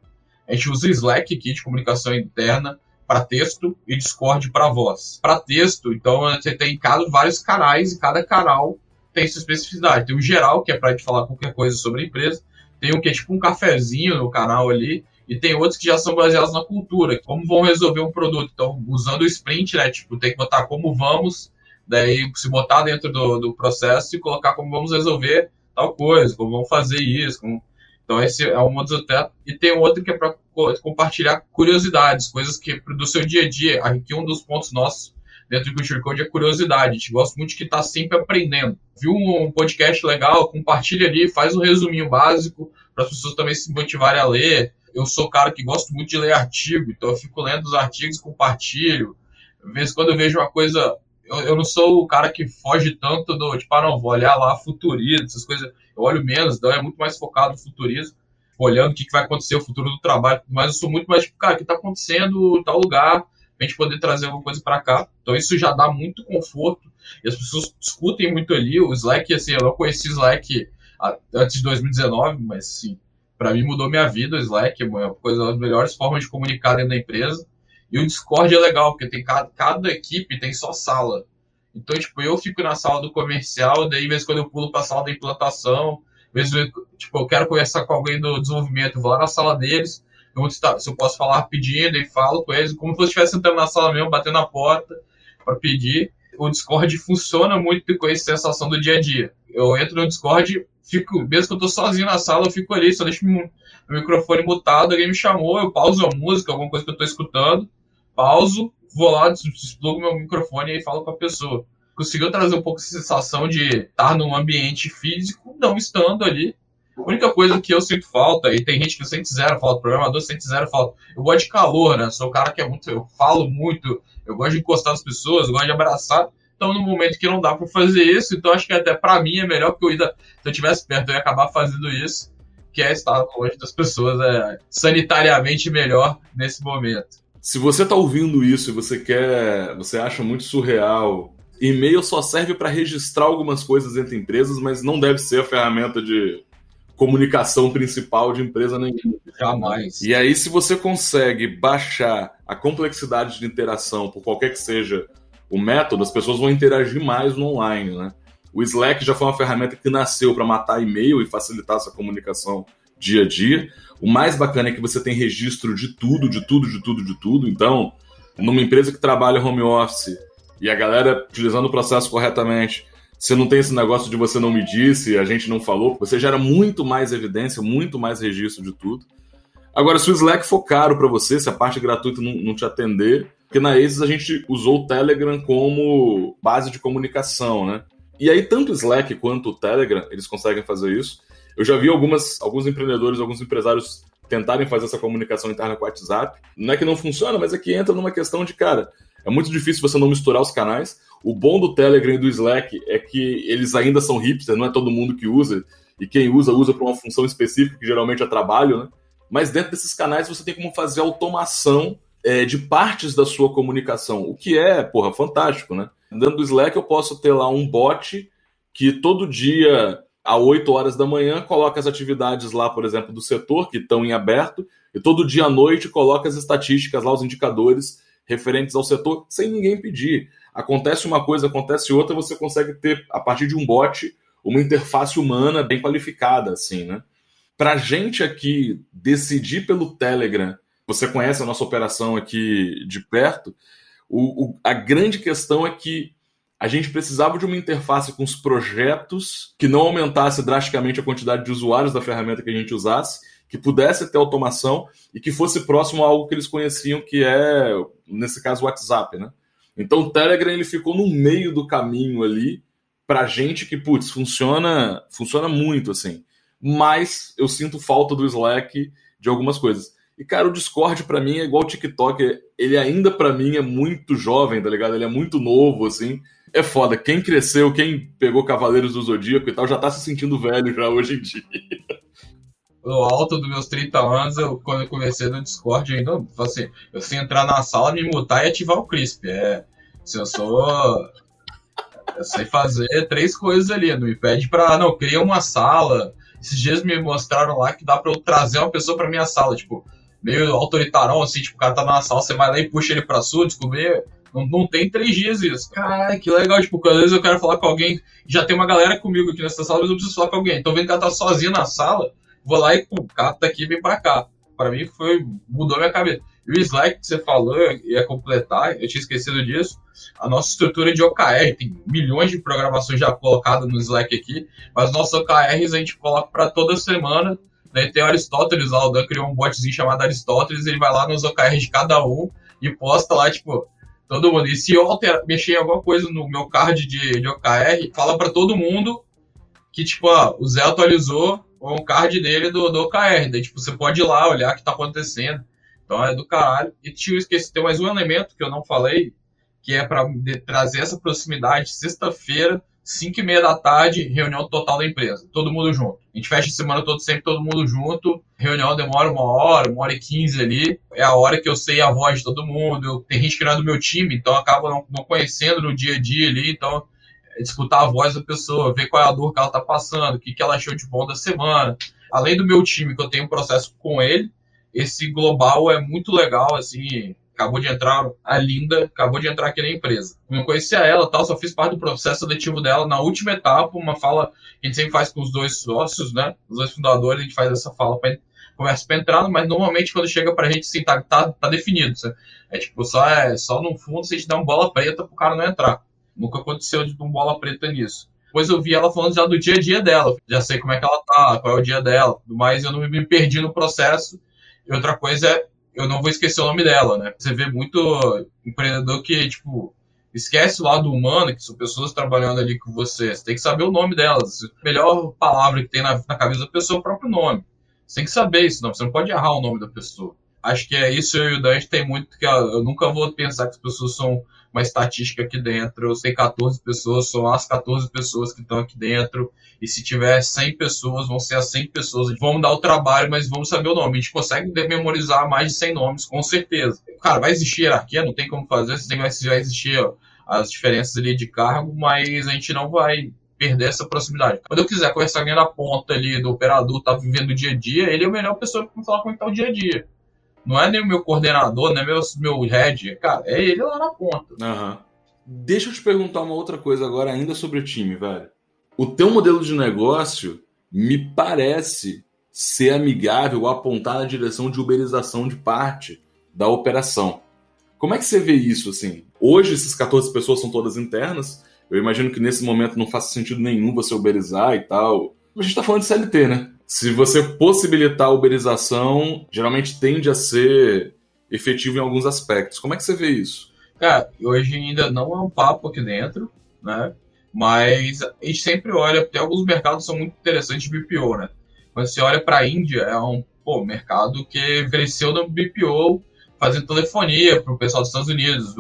A gente usa Slack aqui de comunicação interna para texto e Discord para voz. Para texto, então você tem cada, vários canais e cada canal tem sua especificidade. Tem o geral, que é para gente falar qualquer coisa sobre a empresa. Tem o que é tipo um cafezinho no canal ali. E tem outros que já são baseados na cultura, como vão resolver um produto. Então, usando o sprint, né? Tipo, tem que botar como vamos, daí se botar dentro do, do processo e colocar como vamos resolver tal coisa, como vamos fazer isso, como então esse é um modus até e tem outro que é para compartilhar curiosidades, coisas que do seu dia a dia. Aqui um dos pontos nossos dentro do Culture Code é curiosidade. A gente gosta muito de que está sempre aprendendo. Viu um podcast legal, compartilha ali, faz um resuminho básico para as pessoas também se motivarem a ler. Eu sou cara que gosto muito de ler artigo, então eu fico lendo os artigos, compartilho. Às vezes quando eu vejo uma coisa eu, eu, não sou o cara que foge tanto do, tipo, ah, não, vou olhar lá futurismo, essas coisas. Eu olho menos, então é muito mais focado no futurismo, olhando o que, vai acontecer, o futuro do trabalho, mas eu sou muito mais, tipo, cara, o que está acontecendo em tal lugar, a gente poder trazer alguma coisa para cá. Então isso já dá muito conforto, e as pessoas discutem muito ali. O Slack, assim, eu não conheci Slack antes de 2019, mas, assim, para mim mudou minha vida o Slack, é uma coisa das melhores formas de comunicar dentro da empresa. E o Discord é legal, porque tem cada, cada equipe tem só sala. Então, tipo, eu fico na sala do comercial, daí, vezes, quando eu pulo para a sala da implantação, vezes, tipo, eu quero conversar com alguém do desenvolvimento, vou lá na sala deles, eu se eu posso falar pedindo e falo com eles, como se eu estivesse entrando na sala mesmo, batendo na porta para pedir. O Discord funciona muito com essa sensação do dia a dia. Eu entro no Discord, fico, mesmo que eu tô sozinho na sala, eu fico ali, só deixo meu microfone mutado, alguém me chamou, eu pauso a música, alguma coisa que eu tô escutando, pauso, vou lá, desplugo meu microfone e falo com a pessoa. Conseguiu trazer um pouco essa sensação de estar num ambiente físico, não estando ali. A única coisa que eu sinto falta, e tem gente que sente zero falta, programador sente zero falta. Eu gosto de calor, né? Sou um cara que é muito. Eu falo muito, eu gosto de encostar nas pessoas, eu gosto de abraçar. Então, no momento que não dá para fazer isso, então acho que até para mim é melhor que eu ia, se eu estivesse perto, eu ia acabar fazendo isso, que é estar longe das pessoas, é sanitariamente melhor nesse momento. Se você está ouvindo isso e você quer, você acha muito surreal, e-mail só serve para registrar algumas coisas entre empresas, mas não deve ser a ferramenta de comunicação principal de empresa nenhuma. Jamais. E aí, se você consegue baixar a complexidade de interação por qualquer que seja o método, as pessoas vão interagir mais no online, né? O Slack já foi uma ferramenta que nasceu para matar e-mail e facilitar essa comunicação dia a dia. O mais bacana é que você tem registro de tudo, de tudo, de tudo, de tudo. Então, numa empresa que trabalha home office e a galera utilizando o processo corretamente, você não tem esse negócio de você não me disse, a gente não falou, você gera muito mais evidência, muito mais registro de tudo. Agora, se o Slack for caro para você, se a parte gratuita não, não te atender, porque na Aces a gente usou o Telegram como base de comunicação, né? E aí, tanto o Slack quanto o Telegram, eles conseguem fazer isso. Eu já vi algumas, alguns empreendedores, alguns empresários tentarem fazer essa comunicação interna com o WhatsApp. Não é que não funciona, mas é que entra numa questão de, cara, é muito difícil você não misturar os canais. O bom do Telegram e do Slack é que eles ainda são hipster, não é todo mundo que usa, e quem usa, usa para uma função específica, que geralmente é trabalho, né? Mas dentro desses canais você tem como fazer automação é, de partes da sua comunicação, o que é, porra, fantástico, né? Dentro do Slack eu posso ter lá um bot que todo dia, às 8 horas da manhã, coloca as atividades lá, por exemplo, do setor, que estão em aberto, e todo dia à noite coloca as estatísticas lá, os indicadores referentes ao setor, sem ninguém pedir. Acontece uma coisa, acontece outra, você consegue ter, a partir de um bot, uma interface humana bem qualificada, assim, né? Pra gente aqui decidir pelo Telegram, você conhece a nossa operação aqui de perto, o, o, a grande questão é que a gente precisava de uma interface com os projetos que não aumentasse drasticamente a quantidade de usuários da ferramenta que a gente usasse, que pudesse ter automação e que fosse próximo a algo que eles conheciam, que é, nesse caso, o WhatsApp, né? Então o Telegram ele ficou no meio do caminho ali para gente que, putz, funciona, funciona muito assim. Mas eu sinto falta do Slack de algumas coisas. E, cara, o Discord para mim é igual o TikTok. Ele ainda para mim é muito jovem, tá ligado? Ele é muito novo, assim. É foda. Quem cresceu, quem pegou Cavaleiros do Zodíaco e tal, já tá se sentindo velho já hoje em dia. No alto dos meus 30 anos, eu, quando eu comecei no Discord, eu ainda, assim, eu sei entrar na sala, me mutar e ativar o Crisp. É, se eu sou. Eu sei fazer três coisas ali. Não me pede pra. Não, cria uma sala. Esses dias me mostraram lá que dá pra eu trazer uma pessoa pra minha sala. Tipo, meio autoritarão, assim, tipo, o cara tá na sala, você vai lá e puxa ele pra sua, descobrir. Não, não tem três dias isso. Cara, que legal. Tipo, às vezes eu quero falar com alguém. Já tem uma galera comigo aqui nessa sala, mas eu preciso falar com alguém. Tô vendo que ela tá sozinha na sala. Vou lá e, pô, o cara tá e vem pra cá. Pra mim foi. mudou minha cabeça. E o Slack que você falou, ia completar, eu tinha esquecido disso. A nossa estrutura de OKR, tem milhões de programações já colocadas no Slack aqui, mas nossos OKRs a gente coloca para toda semana Daí tem o Aristóteles lá, o Dan criou um botzinho chamado Aristóteles, ele vai lá nos OKRs de cada um e posta lá, tipo, todo mundo. E se eu alterar, mexer em alguma coisa no meu card de, de OKR, fala para todo mundo que, tipo, ó, o Zé atualizou o card dele do, do OKR. Daí, tipo, você pode ir lá olhar o que tá acontecendo. Então é do caralho. E tio, esqueci, tem mais um elemento que eu não falei, que é para trazer essa proximidade. Sexta-feira, 5 e meia da tarde, reunião total da empresa. Todo mundo junto. A gente fecha a semana toda sempre todo mundo junto. Reunião demora uma hora, uma hora e quinze ali. É a hora que eu sei a voz de todo mundo. Tem gente que não é do meu time, então acaba não, não conhecendo no dia a dia ali. Então, é escutar a voz da pessoa, ver qual é a dor que ela tá passando, o que, que ela achou de bom da semana. Além do meu time, que eu tenho um processo com ele, esse global é muito legal, assim, acabou de entrar, a Linda acabou de entrar aqui na empresa. Eu não conhecia ela, tal, só fiz parte do processo seletivo dela na última etapa, uma fala que a gente sempre faz com os dois sócios, né? Os dois fundadores, a gente faz essa fala para conversa para entrar, mas normalmente quando chega pra gente, assim, tá, tá, tá definido. Sabe? É tipo, só, é, só no fundo a gente dá uma bola preta pro cara não entrar. Nunca aconteceu de uma bola preta nisso. Depois eu vi ela falando já do dia a dia dela. Já sei como é que ela tá, qual é o dia dela, mas eu não me perdi no processo. E outra coisa é eu não vou esquecer o nome dela, né? Você vê muito empreendedor que, tipo, esquece o lado humano, que são pessoas trabalhando ali com você. Você tem que saber o nome delas. A melhor palavra que tem na, na cabeça da pessoa é o próprio nome. Você tem que saber isso, não. Você não pode errar o nome da pessoa. Acho que é isso eu e o Dante tem muito que eu nunca vou pensar que as pessoas são uma estatística aqui dentro. Eu sei 14 pessoas, são as 14 pessoas que estão aqui dentro. E se tiver 100 pessoas, vão ser as 100 pessoas. Vamos dar o trabalho, mas vamos saber o nome. A gente consegue memorizar mais de 100 nomes, com certeza. Cara, vai existir hierarquia, não tem como fazer. Vai existir as diferenças ali de cargo, mas a gente não vai perder essa proximidade. Quando eu quiser com alguém na ponta ali do operador, tá vivendo o dia a dia, ele é a melhor pessoa para falar como é tá o dia a dia. Não é nem o meu coordenador, não é meu, meu head. Cara, é ele lá na ponta. Uhum. Deixa eu te perguntar uma outra coisa agora, ainda sobre o time, velho. O teu modelo de negócio me parece ser amigável ou apontar na direção de uberização de parte da operação. Como é que você vê isso, assim? Hoje, essas 14 pessoas são todas internas. Eu imagino que nesse momento não faça sentido nenhum você uberizar e tal. A gente tá falando de CLT, né? Se você possibilitar a uberização, geralmente tende a ser efetivo em alguns aspectos. Como é que você vê isso? Cara, hoje ainda não é um papo aqui dentro, né? Mas a gente sempre olha, tem alguns mercados são muito interessantes de BPO, né? Quando você olha para a Índia, é um pô, mercado que cresceu no BPO fazendo telefonia para o pessoal dos Estados Unidos,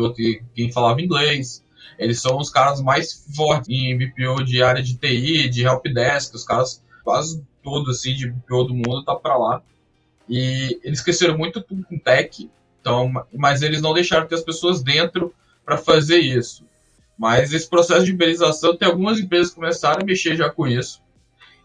quem falava inglês. Eles são os caras mais fortes em BPO de área de TI, de helpdesk, os caras quase todo assim de BPO do mundo tá para lá. E eles cresceram muito com tech, então, mas eles não deixaram de ter as pessoas dentro para fazer isso. Mas esse processo de iberização, tem algumas empresas que começaram a mexer já com isso.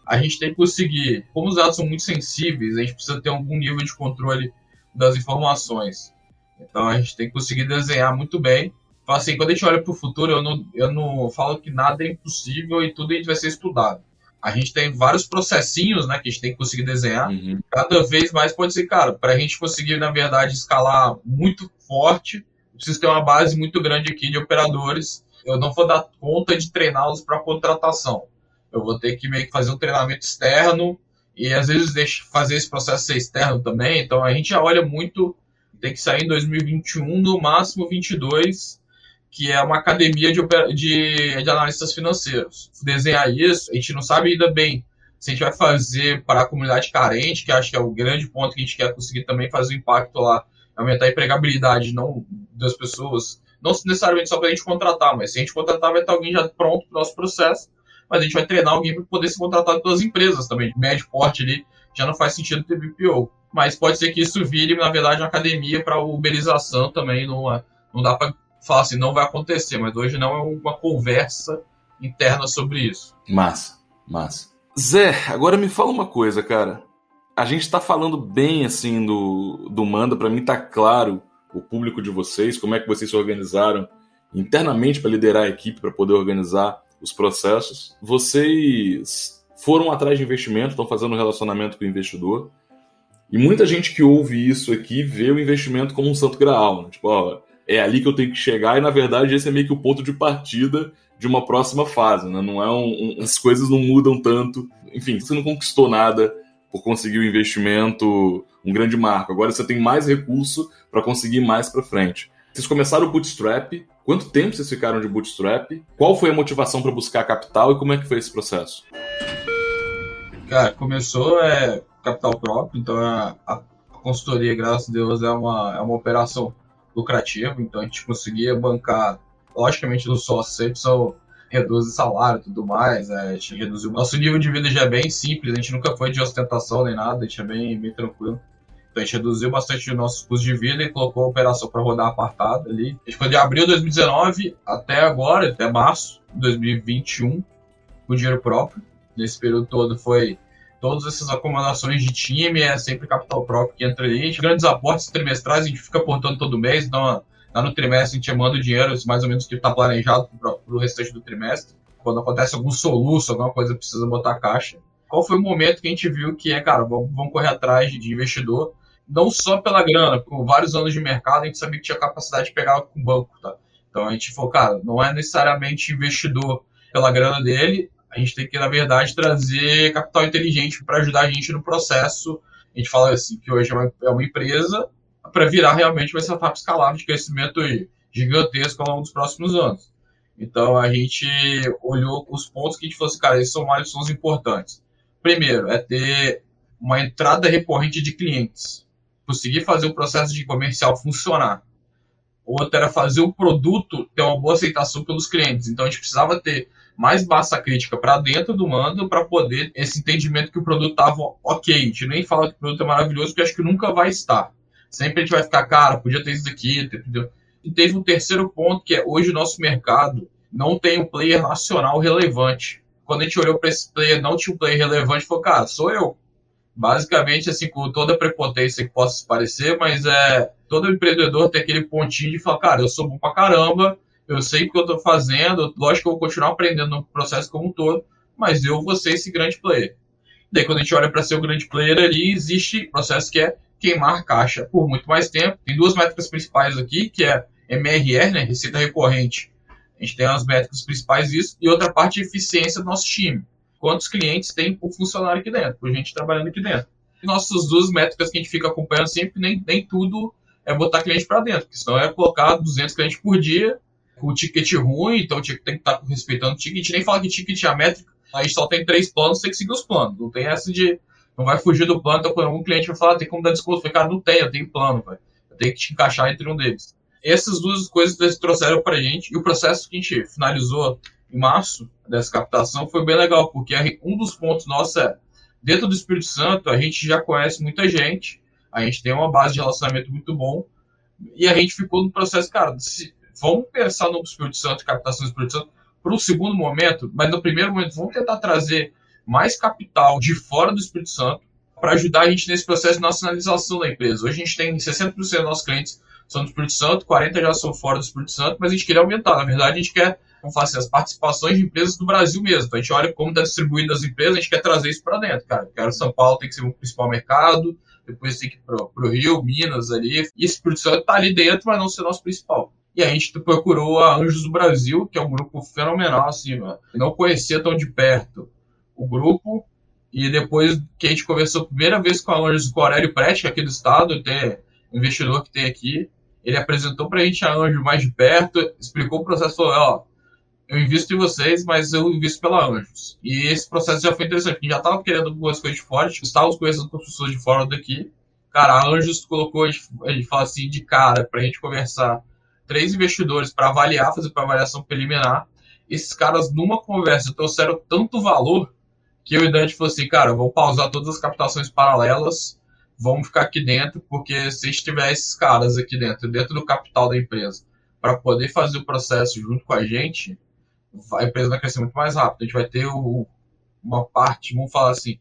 A gente tem que conseguir, como os dados são muito sensíveis, a gente precisa ter algum nível de controle das informações. Então a gente tem que conseguir desenhar muito bem. Então, assim, quando a gente olha para o futuro, eu não, eu não falo que nada é impossível e tudo a gente vai ser estudado. A gente tem vários processinhos né, que a gente tem que conseguir desenhar. Uhum. Cada vez mais pode ser, cara, para a gente conseguir, na verdade, escalar muito forte, precisa ter uma base muito grande aqui de operadores. Eu não vou dar conta de treiná-los para contratação. Eu vou ter que meio que fazer um treinamento externo e às vezes deixa fazer esse processo ser externo também. Então a gente já olha muito, tem que sair em 2021, no máximo 22, que é uma academia de, de, de analistas financeiros. Desenhar isso, a gente não sabe ainda bem se a gente vai fazer para a comunidade carente, que acho que é o grande ponto que a gente quer conseguir também fazer o impacto lá, aumentar a empregabilidade não das pessoas, não necessariamente só para a gente contratar, mas se a gente contratar, vai ter alguém já pronto para o nosso processo, mas a gente vai treinar alguém para poder ser contratado pelas empresas também, de médio porte ali, já não faz sentido ter BPO. Mas pode ser que isso vire, na verdade, uma academia para uberização também, é, não dá para falar assim, não vai acontecer, mas hoje não é uma conversa interna sobre isso. Massa, massa. Zé, agora me fala uma coisa, cara. A gente está falando bem assim do, do Manda, para mim tá claro o público de vocês, como é que vocês se organizaram internamente para liderar a equipe, para poder organizar os processos. Vocês foram atrás de investimento, estão fazendo um relacionamento com o investidor. E muita gente que ouve isso aqui vê o investimento como um santo graal. Né? Tipo, ó, é ali que eu tenho que chegar, e na verdade esse é meio que o ponto de partida de uma próxima fase. Né? Não é um, um, as coisas não mudam tanto. Enfim, você não conquistou nada por conseguir o um investimento, um grande marco. Agora você tem mais recurso para conseguir mais para frente. Vocês começaram o bootstrap. Quanto tempo vocês ficaram de bootstrap? Qual foi a motivação para buscar capital e como é que foi esse processo? Cara, começou é, capital próprio, então a, a consultoria, graças a Deus, é uma, é uma operação lucrativa, então a gente conseguia bancar, logicamente, no sempre são reduz salário e tudo mais, né? a gente reduziu. Nosso nível de vida já é bem simples, a gente nunca foi de ostentação nem nada, a gente é bem, bem tranquilo. Então a gente reduziu bastante os nossos custos de vida e colocou a operação para rodar apartada ali. A gente foi de abril de 2019 até agora, até março de 2021, com dinheiro próprio. Nesse período todo foi todas essas acomodações de time, é sempre capital próprio que entra ali. Grandes aportes trimestrais, a gente fica aportando todo mês, então lá no trimestre a gente manda o dinheiro, mais ou menos que está planejado para o restante do trimestre. Quando acontece algum soluço, alguma coisa precisa botar caixa. Qual foi o momento que a gente viu que é, cara, vamos, vamos correr atrás de investidor, não só pela grana, com vários anos de mercado a gente sabia que tinha capacidade de pegar com o banco, tá? Então a gente falou, cara, não é necessariamente investidor pela grana dele, a gente tem que, na verdade, trazer capital inteligente para ajudar a gente no processo. A gente fala assim que hoje é uma, é uma empresa para virar realmente uma startup escalável de crescimento gigantesco ao longo dos próximos anos. Então a gente olhou os pontos que a gente falou assim, cara, esses são os importantes. Primeiro, é ter uma entrada recorrente de clientes. Conseguir fazer o processo de comercial funcionar. Outro era fazer o produto ter uma boa aceitação pelos clientes. Então a gente precisava ter mais massa crítica para dentro do mando para poder esse entendimento que o produto estava ok. A gente nem fala que o produto é maravilhoso, porque acho que nunca vai estar. Sempre a gente vai ficar, cara, podia ter isso aqui, entendeu? E teve um terceiro ponto, que é hoje o nosso mercado não tem um player nacional relevante. Quando a gente olhou para esse player, não tinha um player relevante, falou, cara, sou eu. Basicamente, assim, com toda a prepotência que possa parecer, mas é todo empreendedor tem aquele pontinho de falar, cara, eu sou bom pra caramba, eu sei o que eu estou fazendo, lógico que eu vou continuar aprendendo no processo como um todo, mas eu vou ser esse grande player. Daí, quando a gente olha para ser o grande player ali, existe processo que é queimar caixa por muito mais tempo. Tem duas métricas principais aqui, que é MRR, né, receita recorrente. A gente tem as métricas principais disso, e outra parte de eficiência do nosso time. Quantos clientes tem por funcionário aqui dentro, por gente trabalhando aqui dentro. E nossas duas métricas que a gente fica acompanhando sempre, nem, nem tudo é botar cliente para dentro, porque senão é colocar 200 clientes por dia com o ticket ruim, então tem que estar respeitando o ticket. Nem fala que ticket é a métrica, a gente só tem três planos, tem que seguir os planos. Não tem essa de não vai fugir do plano. Então, quando algum cliente vai falar, ah, tem como dar desconto? Falei, cara, não tem, eu tenho plano, velho. Eu tenho que te encaixar entre um deles. Essas duas coisas eles trouxeram pra gente, e o processo que a gente finalizou em março dessa captação foi bem legal, porque um dos pontos nossos é, dentro do Espírito Santo, a gente já conhece muita gente, a gente tem uma base de relacionamento muito bom, e a gente ficou no processo, cara, se, vamos pensar no Espírito Santo, captação do Espírito Santo, para o segundo momento, mas no primeiro momento, vamos tentar trazer mais capital de fora do Espírito Santo para ajudar a gente nesse processo de nacionalização da empresa. Hoje a gente tem 60% dos nossos clientes são do Espírito Santo, 40% já são fora do Espírito Santo, mas a gente queria aumentar. Na verdade, a gente quer como fazer assim, as participações de empresas do Brasil mesmo. Então a gente olha como está distribuindo as empresas, a gente quer trazer isso para dentro, cara. Quero São Paulo tem que ser o principal mercado, depois tem que ir para o Rio, Minas ali. E Espírito Santo está ali dentro, mas não ser nosso principal. E a gente procurou a Anjos do Brasil, que é um grupo fenomenal, assim, mano. Não conhecia tão de perto o grupo. E depois que a gente conversou a primeira vez com a Anjos, com o Aurélio Prete, aqui do estado, até investidor que tem aqui, ele apresentou pra gente a Anjos mais de perto, explicou o processo, falou, ó, eu invisto em vocês, mas eu invisto pela Anjos. E esse processo já foi interessante, a gente já estava querendo algumas coisas de fora, tipo, estávamos conhecendo com pessoas de fora daqui. Cara, a Anjos colocou, ele fala assim, de cara, para a gente conversar, três investidores para avaliar, fazer para avaliação preliminar. Esses caras, numa conversa, trouxeram tanto valor que eu e Dante falou assim, cara, vou pausar todas as captações paralelas, vamos ficar aqui dentro, porque se tiver esses caras aqui dentro, dentro do capital da empresa, para poder fazer o processo junto com a gente, a empresa vai crescer muito mais rápido. A gente vai ter o, uma parte, vamos falar assim,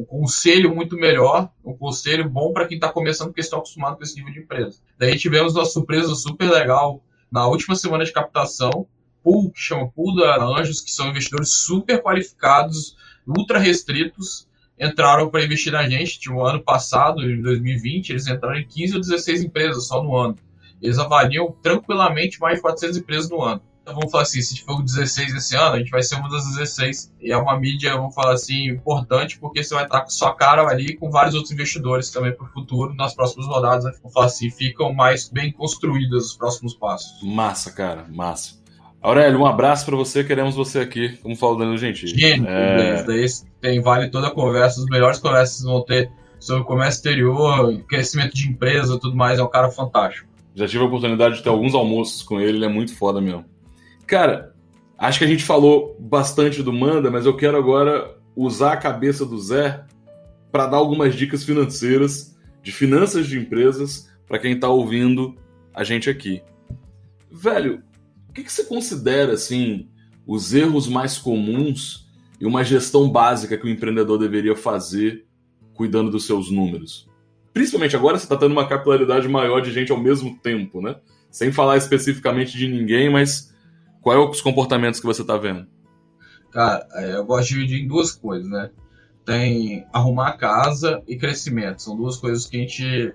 um conselho muito melhor, um conselho bom para quem está começando, porque estão acostumados com esse nível de empresa. Daí tivemos uma surpresa super legal na última semana de captação, pool, que chama Pool da Anjos, que são investidores super qualificados, ultra restritos, entraram para investir na gente. Tipo, ano passado, em 2020, eles entraram em 15 ou 16 empresas só no ano. Eles avaliam tranquilamente mais de 400 empresas no ano. Então vamos falar assim, se for 16 esse ano, a gente vai ser uma das 16. E é uma mídia, vamos falar assim, importante, porque você vai estar com sua cara ali com vários outros investidores também para o futuro. Nas próximas rodadas, vamos falar assim, ficam mais bem construídas os próximos passos. Massa, cara, massa. Aurélio, um abraço para você, queremos você aqui, como falou Danilo Gentili. Gente, é... daí tem vale toda a conversa, as melhores conversas vão ter sobre comércio exterior, crescimento de empresa tudo mais, é um cara fantástico. Já tive a oportunidade de ter alguns almoços com ele, ele é muito foda mesmo. Cara, acho que a gente falou bastante do Manda, mas eu quero agora usar a cabeça do Zé para dar algumas dicas financeiras, de finanças de empresas, para quem está ouvindo a gente aqui. Velho, o que, que você considera assim os erros mais comuns e uma gestão básica que o empreendedor deveria fazer cuidando dos seus números? Principalmente agora você está tendo uma capilaridade maior de gente ao mesmo tempo, né? Sem falar especificamente de ninguém, mas Quais é os comportamentos que você está vendo? Cara, é, eu gosto de dividir em duas coisas, né? Tem arrumar a casa e crescimento. São duas coisas que a gente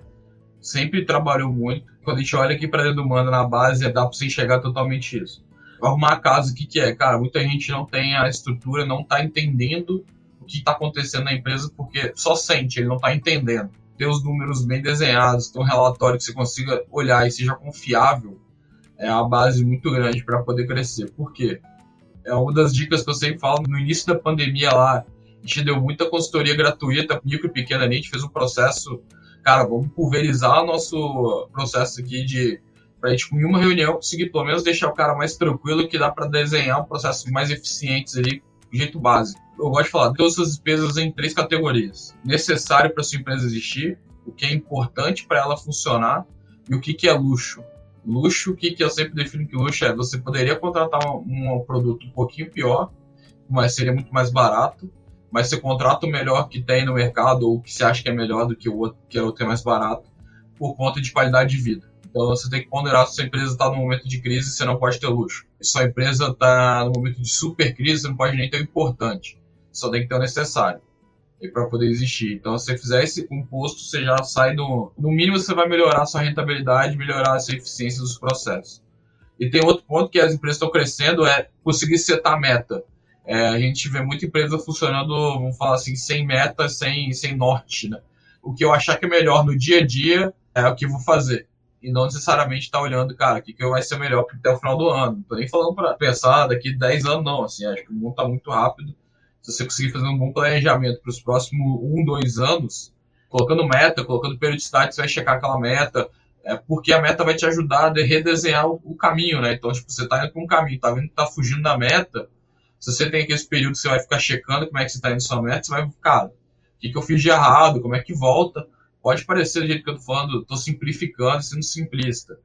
sempre trabalhou muito. Quando a gente olha aqui para dentro do Manda na base, dá para você enxergar totalmente isso. Arrumar a casa, o que, que é? Cara, muita gente não tem a estrutura, não está entendendo o que está acontecendo na empresa, porque só sente, ele não está entendendo. Ter os números bem desenhados, ter um relatório que você consiga olhar e seja confiável, é uma base muito grande para poder crescer. Por quê? É uma das dicas que eu sempre falo. No início da pandemia lá, a gente deu muita consultoria gratuita, micro e pequena a gente fez um processo, cara, vamos pulverizar o nosso processo aqui de para a gente, em uma reunião, conseguir pelo menos deixar o cara mais tranquilo, que dá para desenhar um processo mais eficiente ali, do jeito básico. Eu gosto de falar todas essas despesas em três categorias: necessário para sua empresa existir, o que é importante para ela funcionar e o que, que é luxo. Luxo, o que, que eu sempre defino que luxo é? Você poderia contratar um, um produto um pouquinho pior, mas seria muito mais barato, mas você contrata o melhor que tem no mercado ou que você acha que é melhor do que o outro, que é o que é mais barato, por conta de qualidade de vida. Então você tem que ponderar se sua empresa está no momento de crise, você não pode ter luxo. Se sua empresa está no momento de super crise, você não pode nem ter o importante. Só tem que ter o necessário para poder existir. Então, se você fizer esse composto, você já sai do. No mínimo, você vai melhorar a sua rentabilidade, melhorar a sua eficiência dos processos. E tem outro ponto que as empresas estão crescendo é conseguir setar meta. É, a gente vê muita empresa funcionando, vamos falar assim, sem meta, sem, sem norte. Né? O que eu achar que é melhor no dia a dia é o que eu vou fazer. E não necessariamente estar tá olhando, cara, o que, que vai ser melhor até o final do ano. Não tô nem falando para pensar daqui 10 anos, não. Assim, acho que o mundo está muito rápido se você conseguir fazer um bom planejamento para os próximos um, dois anos, colocando meta, colocando periodicidade, você vai checar aquela meta, é porque a meta vai te ajudar a redesenhar o, caminho, né? Então, tipo, você tá indo para um caminho, tá vendo que tá fugindo da meta, se você tem aquele período que você vai ficar checando como é que você tá indo sua meta, você vai, cara, o que, que eu fiz de errado, como é que volta. Pode parecer do jeito que eu tô falando, tô simplificando, sendo simplista.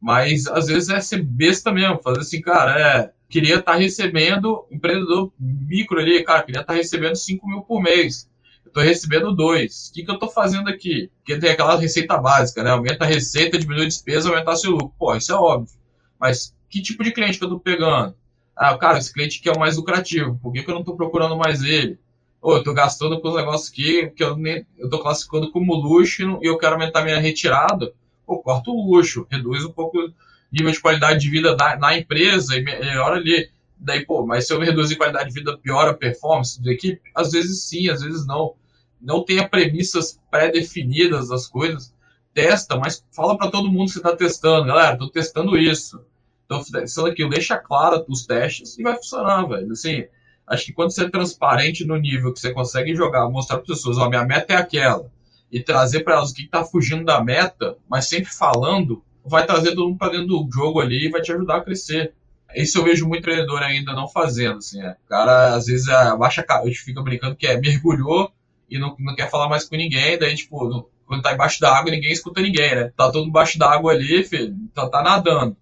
Mas às vezes é ser besta mesmo, fazer assim, cara, é, queria estar tá recebendo, empreendedor micro ali, cara, queria estar tá recebendo 5 mil por mês. Estou recebendo dois. O que, que eu estou fazendo aqui? Porque tem aquela receita básica, né? Aumenta a receita, diminui a despesa, aumentar seu lucro. Pô, isso é óbvio. Mas que tipo de cliente que eu estou pegando? Ah, cara, esse cliente que é o mais lucrativo. Por que, que eu não estou procurando mais ele? Ou eu estou gastando com os negócios aqui que eu estou classificando como luxo e eu quero aumentar minha retirada. Pô, corta o luxo, reduz um pouco nível de qualidade de vida da, na empresa e melhora ali. Daí, pô, mas se eu reduzir qualidade de vida, piora a performance da equipe? Às vezes sim, às vezes não. Não tenha premissas pré-definidas das coisas. Testa, mas fala para todo mundo que você está testando. Galera, estou testando isso. Então, testando aquilo, deixa claro os testes e vai funcionar, velho. Assim, acho que quando você é transparente no nível que você consegue jogar, mostrar para as pessoas, ó, minha meta é aquela, e trazer para elas o que está fugindo da meta, mas sempre falando, vai trazer todo mundo para dentro do jogo ali e vai te ajudar a crescer. Isso eu vejo muito empreendedor ainda não fazendo, assim, é. O cara, às vezes, é, abaixa a gente fica brincando que é mergulhou e não, não quer falar mais com ninguém, daí, tipo, quando tá embaixo da água, ninguém escuta ninguém, né? Tá todo embaixo da água ali, filho, tá, tá nadando.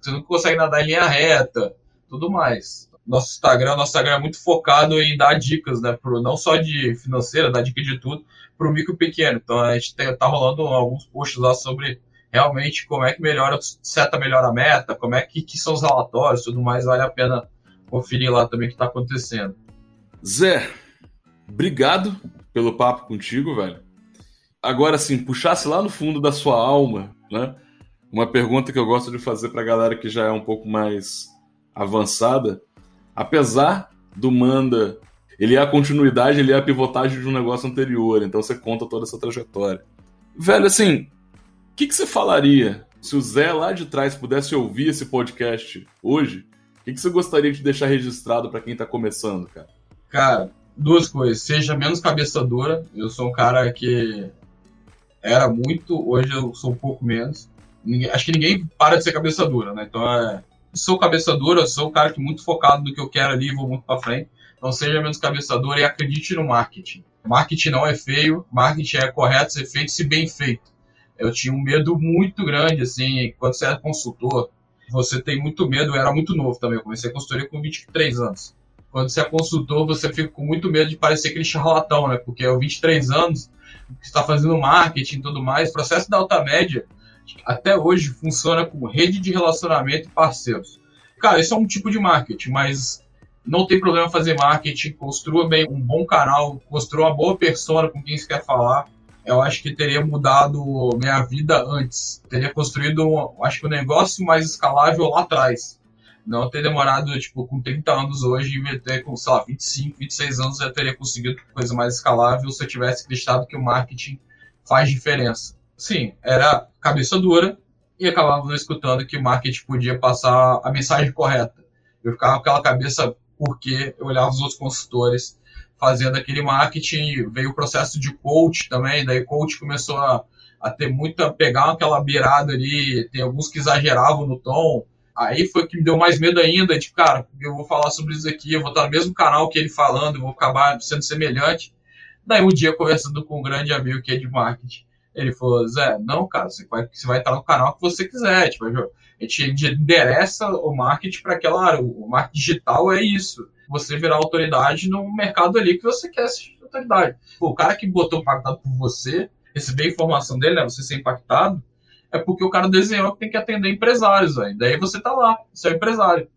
Você não consegue nadar em linha reta, tudo mais. Nosso Instagram, nosso Instagram é muito focado em dar dicas, né? Pro, não só de financeira, dar dica de tudo, pro micro pequeno. Então a gente tem, tá rolando alguns posts lá sobre realmente como é que melhora, seta melhor a meta, como é que, que são os relatórios, tudo mais, vale a pena conferir lá também o que está acontecendo. Zé, obrigado pelo papo contigo, velho. Agora sim, puxasse lá no fundo da sua alma, né? Uma pergunta que eu gosto de fazer para a galera que já é um pouco mais avançada. Apesar do Manda, ele é a continuidade, ele é a pivotagem de um negócio anterior, então você conta toda essa trajetória. Velho, assim, que, que você falaria se o Zé lá de trás pudesse ouvir esse podcast hoje? O que, que você gostaria de deixar registrado para quem está começando, cara? Cara, duas coisas. Seja menos cabeça dura. Eu sou um cara que era muito, hoje eu sou um pouco menos. Ninguém, acho que ninguém para de ser cabeça dura, né? Então é. Sou cabeça dura, sou um cara que muito focado no que eu quero ali, vou muito para frente. Então seja menos cabeça dura e acredite no marketing. Marketing não é feio, marketing é correto ser feito se bem feito eu tinha um medo muito grande, assim, quando você é consultor, você tem muito medo, eu era muito novo também, eu comecei a consultoria com 23 anos. Quando você é consultor, você fica com muito medo de parecer aquele charlatão, né? Porque aos 23 anos, você está fazendo marketing e tudo mais, o processo da alta média, até hoje, funciona com rede de relacionamento e parceiros. Cara, isso é um tipo de marketing, mas não tem problema fazer marketing, construa bem um bom canal, construa uma boa persona com quem você quer falar, eu acho que teria mudado minha vida antes. Teria construído, acho que um negócio mais escalável lá atrás. Não ter demorado, tipo, com 30 anos hoje e ter com, sei lá, 25, 26 anos já teria conseguido coisa mais escalável se eu tivesse acreditado que o marketing faz diferença. Sim, era cabeça dura e acabava escutando que o marketing podia passar a mensagem correta. Eu ficava com aquela cabeça porque eu olhava os outros consultores fazendo aquele marketing, veio o processo de coach também, daí coach começou a, a ter muita, pegar aquela beirada ali, tem alguns que exageravam no tom, aí foi que me deu mais medo ainda, de cara, eu vou falar sobre isso aqui, eu vou estar no mesmo canal que ele falando, eu vou acabar sendo semelhante. Daí um dia, conversando com um grande amigo que é de marketing, ele falou, Zé, não, cara, você vai, você vai estar no canal que você quiser, tipo, a gente endereça o marketing para aquela área, o marketing digital é isso você virar autoridade no mercado ali que você quer ser autoridade. O cara que botou impactado por você, receber informação dele, né, você ser impactado, é porque o cara desenhou que tem que atender empresários, aí. Daí você tá lá, você é empresário.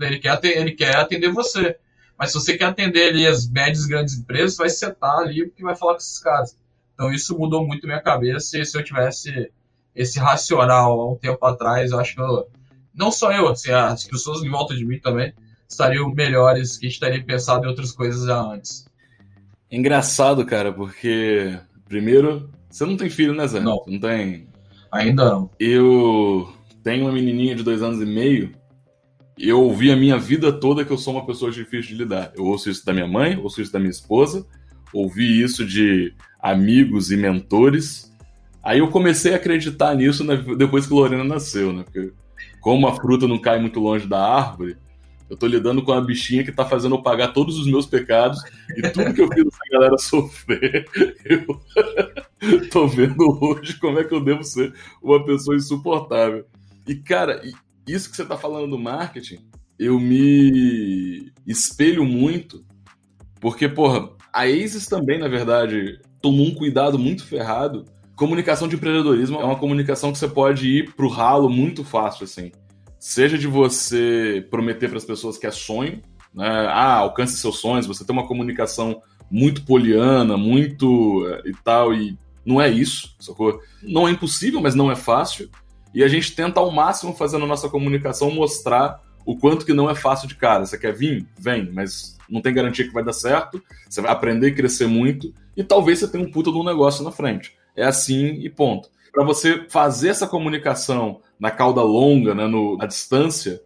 Ele quer, atender, ele quer atender você. Mas se você quer atender ali as médias grandes empresas, vai setar ali que vai falar com esses caras. Então isso mudou muito minha cabeça e se eu tivesse esse racional há um tempo atrás, eu acho que eu, não só eu, assim, as pessoas em volta de mim também, estariam melhores, que a gente teria pensado em outras coisas já antes. É engraçado, cara, porque primeiro, você não tem filho, né, Zé? Não. Não tem. Ainda não. Eu tenho uma menininha de dois anos e meio eu ouvi a minha vida toda que eu sou uma pessoa difícil de lidar. Eu ouço isso da minha mãe, ouço isso da minha esposa, ouvi isso de amigos e mentores. Aí eu comecei a acreditar nisso depois que Lorena nasceu, né? Porque como a fruta não cai muito longe da árvore, eu tô lidando com uma bichinha que tá fazendo eu pagar todos os meus pecados e tudo que eu fiz essa galera sofrer, eu tô vendo hoje como é que eu devo ser uma pessoa insuportável. E, cara, isso que você tá falando do marketing, eu me espelho muito, porque, porra, a ASIS também, na verdade, tomou um cuidado muito ferrado. Comunicação de empreendedorismo é uma comunicação que você pode ir pro ralo muito fácil, assim. Seja de você prometer para as pessoas que é sonho, né? Ah, alcance seus sonhos, você tem uma comunicação muito poliana, muito eh, e tal, e não é isso, sacou? Não é impossível, mas não é fácil. E a gente tenta ao máximo fazer na nossa comunicação mostrar o quanto que não é fácil de cara. Você quer vir? Vem, mas não tem garantia que vai dar certo. Você vai aprender e crescer muito e talvez você tenha um puta de um negócio na frente. É assim e ponto. Para você fazer essa comunicação na cauda longa, né, no, à distância,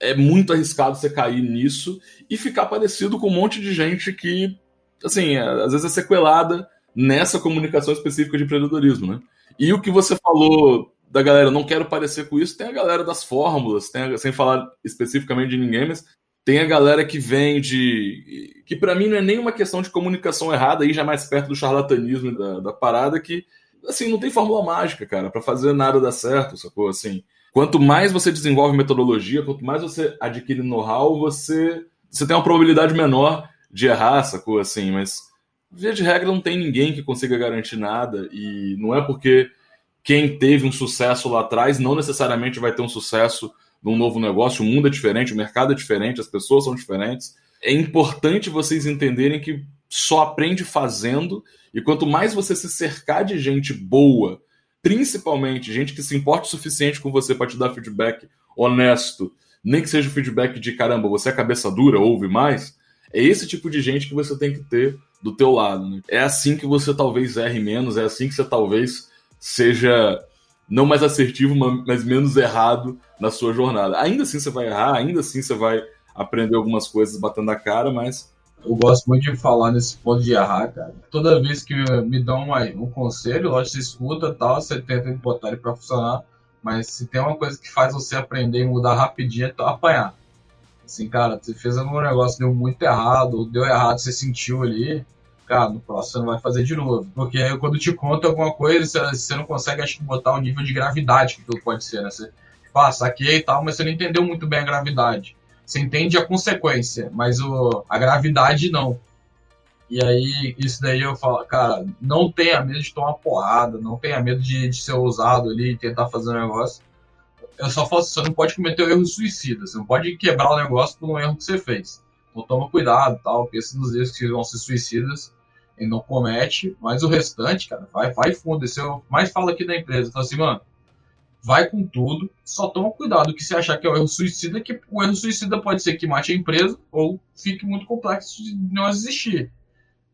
é muito arriscado você cair nisso e ficar parecido com um monte de gente que, assim, é, às vezes é sequelada nessa comunicação específica de empreendedorismo, né? E o que você falou da galera, não quero parecer com isso, tem a galera das fórmulas, tem a, sem falar especificamente de ninguém, mas tem a galera que vem de. que para mim não é nem uma questão de comunicação errada, aí já mais perto do charlatanismo da, da parada, que assim, não tem fórmula mágica, cara, para fazer nada dar certo, sacou? Assim, quanto mais você desenvolve metodologia, quanto mais você adquire know-how, você, você tem uma probabilidade menor de errar, sacou? Assim, mas via de regra não tem ninguém que consiga garantir nada e não é porque quem teve um sucesso lá atrás não necessariamente vai ter um sucesso num novo negócio. O mundo é diferente, o mercado é diferente, as pessoas são diferentes. É importante vocês entenderem que só aprende fazendo e quanto mais você se cercar de gente boa, principalmente gente que se importe o suficiente com você para te dar feedback honesto, nem que seja feedback de caramba, você é cabeça dura, ouve mais, é esse tipo de gente que você tem que ter do teu lado. Né? É assim que você talvez erre menos, é assim que você talvez seja não mais assertivo, mas menos errado na sua jornada. Ainda assim você vai errar, ainda assim você vai aprender algumas coisas batendo a cara, mas eu gosto muito de falar nesse ponto de errar, cara. Toda vez que me dão uma, um conselho, lógico, você escuta tal, você tenta botar ele pra funcionar, mas se tem uma coisa que faz você aprender e mudar rapidinho, é apanhar. Assim, cara, você fez algum negócio, deu muito errado, ou deu errado, você sentiu ali, cara, no próximo você não vai fazer de novo. Porque aí, quando te conta alguma coisa, você, você não consegue, acho que, botar o nível de gravidade que aquilo pode ser, né? Você, tipo, ah, saquei e tal, mas você não entendeu muito bem a gravidade. Você entende a consequência, mas o, a gravidade não. E aí, isso daí eu falo, cara, não tenha medo de tomar porrada, não tenha medo de, de ser ousado ali e tentar fazer um negócio. Eu só falo assim, você não pode cometer o um erro suicida, você não pode quebrar o negócio por um erro que você fez. Então toma cuidado, tal, pensa nos erros que vão ser suicidas e não comete, mas o restante, cara, vai, vai fundo. Esse eu mais falo aqui da empresa, falo assim, mano, vai com tudo, só toma cuidado que se achar que é o erro suicida, que o erro suicida pode ser que mate a empresa ou fique muito complexo de não existir.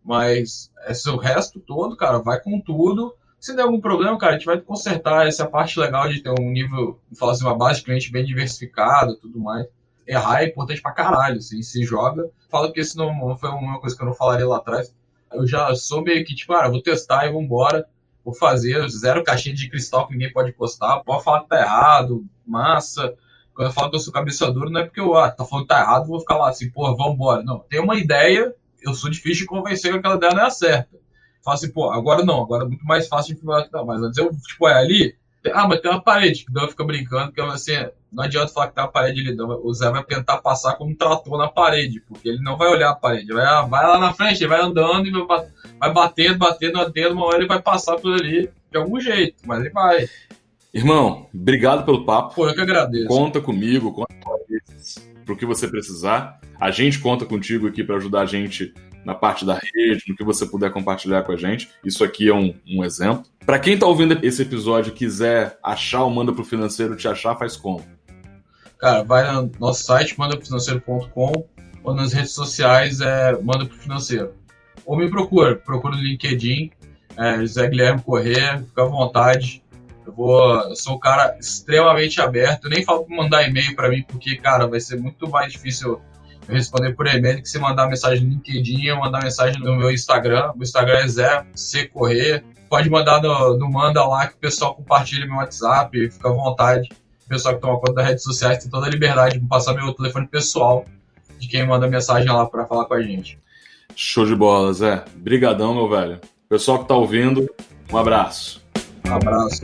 Mas esse o resto todo, cara, vai com tudo. Se der algum problema, cara, a gente vai consertar essa parte legal de ter um nível, falar assim, uma base de cliente bem diversificada tudo mais. Errar é importante pra caralho, assim, se joga. Fala que isso não foi uma coisa que eu não falaria lá atrás. Eu já sou meio que, tipo, ah, vou testar e vambora vou fazer zero caixinha de cristal que ninguém pode encostar, pode falar que tá errado, massa. Quando eu falo que eu sou cabeça dura, não é porque eu, ah, tá falando que tá errado, vou ficar lá assim, porra, vambora. Não, tem uma ideia, eu sou difícil de convencer que aquela ideia não é certa. Falo assim, pô, agora não, agora é muito mais fácil de falar que não, mas antes eu, tipo, é ali, ah, mas tem uma parede, que daí fica brincando, que assim, não adianta falar que tem uma parede ali, não. o Zé vai tentar passar como um trator na parede, porque ele não vai olhar a parede, vai, vai lá na frente, ele vai andando e vai, vai batendo, batendo, batendo, uma hora ele vai passar por ali de algum jeito, mas ele vai. Irmão, obrigado pelo papo. Pô, eu que agradeço. Conta comigo, conta com pro que você precisar. A gente conta contigo aqui para ajudar a gente na parte da rede, no que você puder compartilhar com a gente. Isso aqui é um, um exemplo. Para quem está ouvindo esse episódio e quiser achar o Manda pro Financeiro, te achar, faz como? Cara, vai no nosso site, mandaprofinanceiro.com, ou nas redes sociais, é Manda pro Financeiro. Ou me procura, procura no LinkedIn, é, José Guilherme Corrêa, fica à vontade. Eu vou. Eu sou um cara extremamente aberto. Nem falo pra mandar e-mail para mim, porque, cara, vai ser muito mais difícil responder por e-mail que você mandar mensagem no LinkedIn ou mandar mensagem no meu Instagram. O Instagram é Zé C Correr. Pode mandar no, no Manda lá que o pessoal compartilha meu WhatsApp, fica à vontade. O pessoal que toma conta das redes sociais tem toda a liberdade de passar meu telefone pessoal de quem manda mensagem lá para falar com a gente. Show de bola, Zé. Brigadão, meu velho. Pessoal que tá ouvindo, um abraço. Um abraço.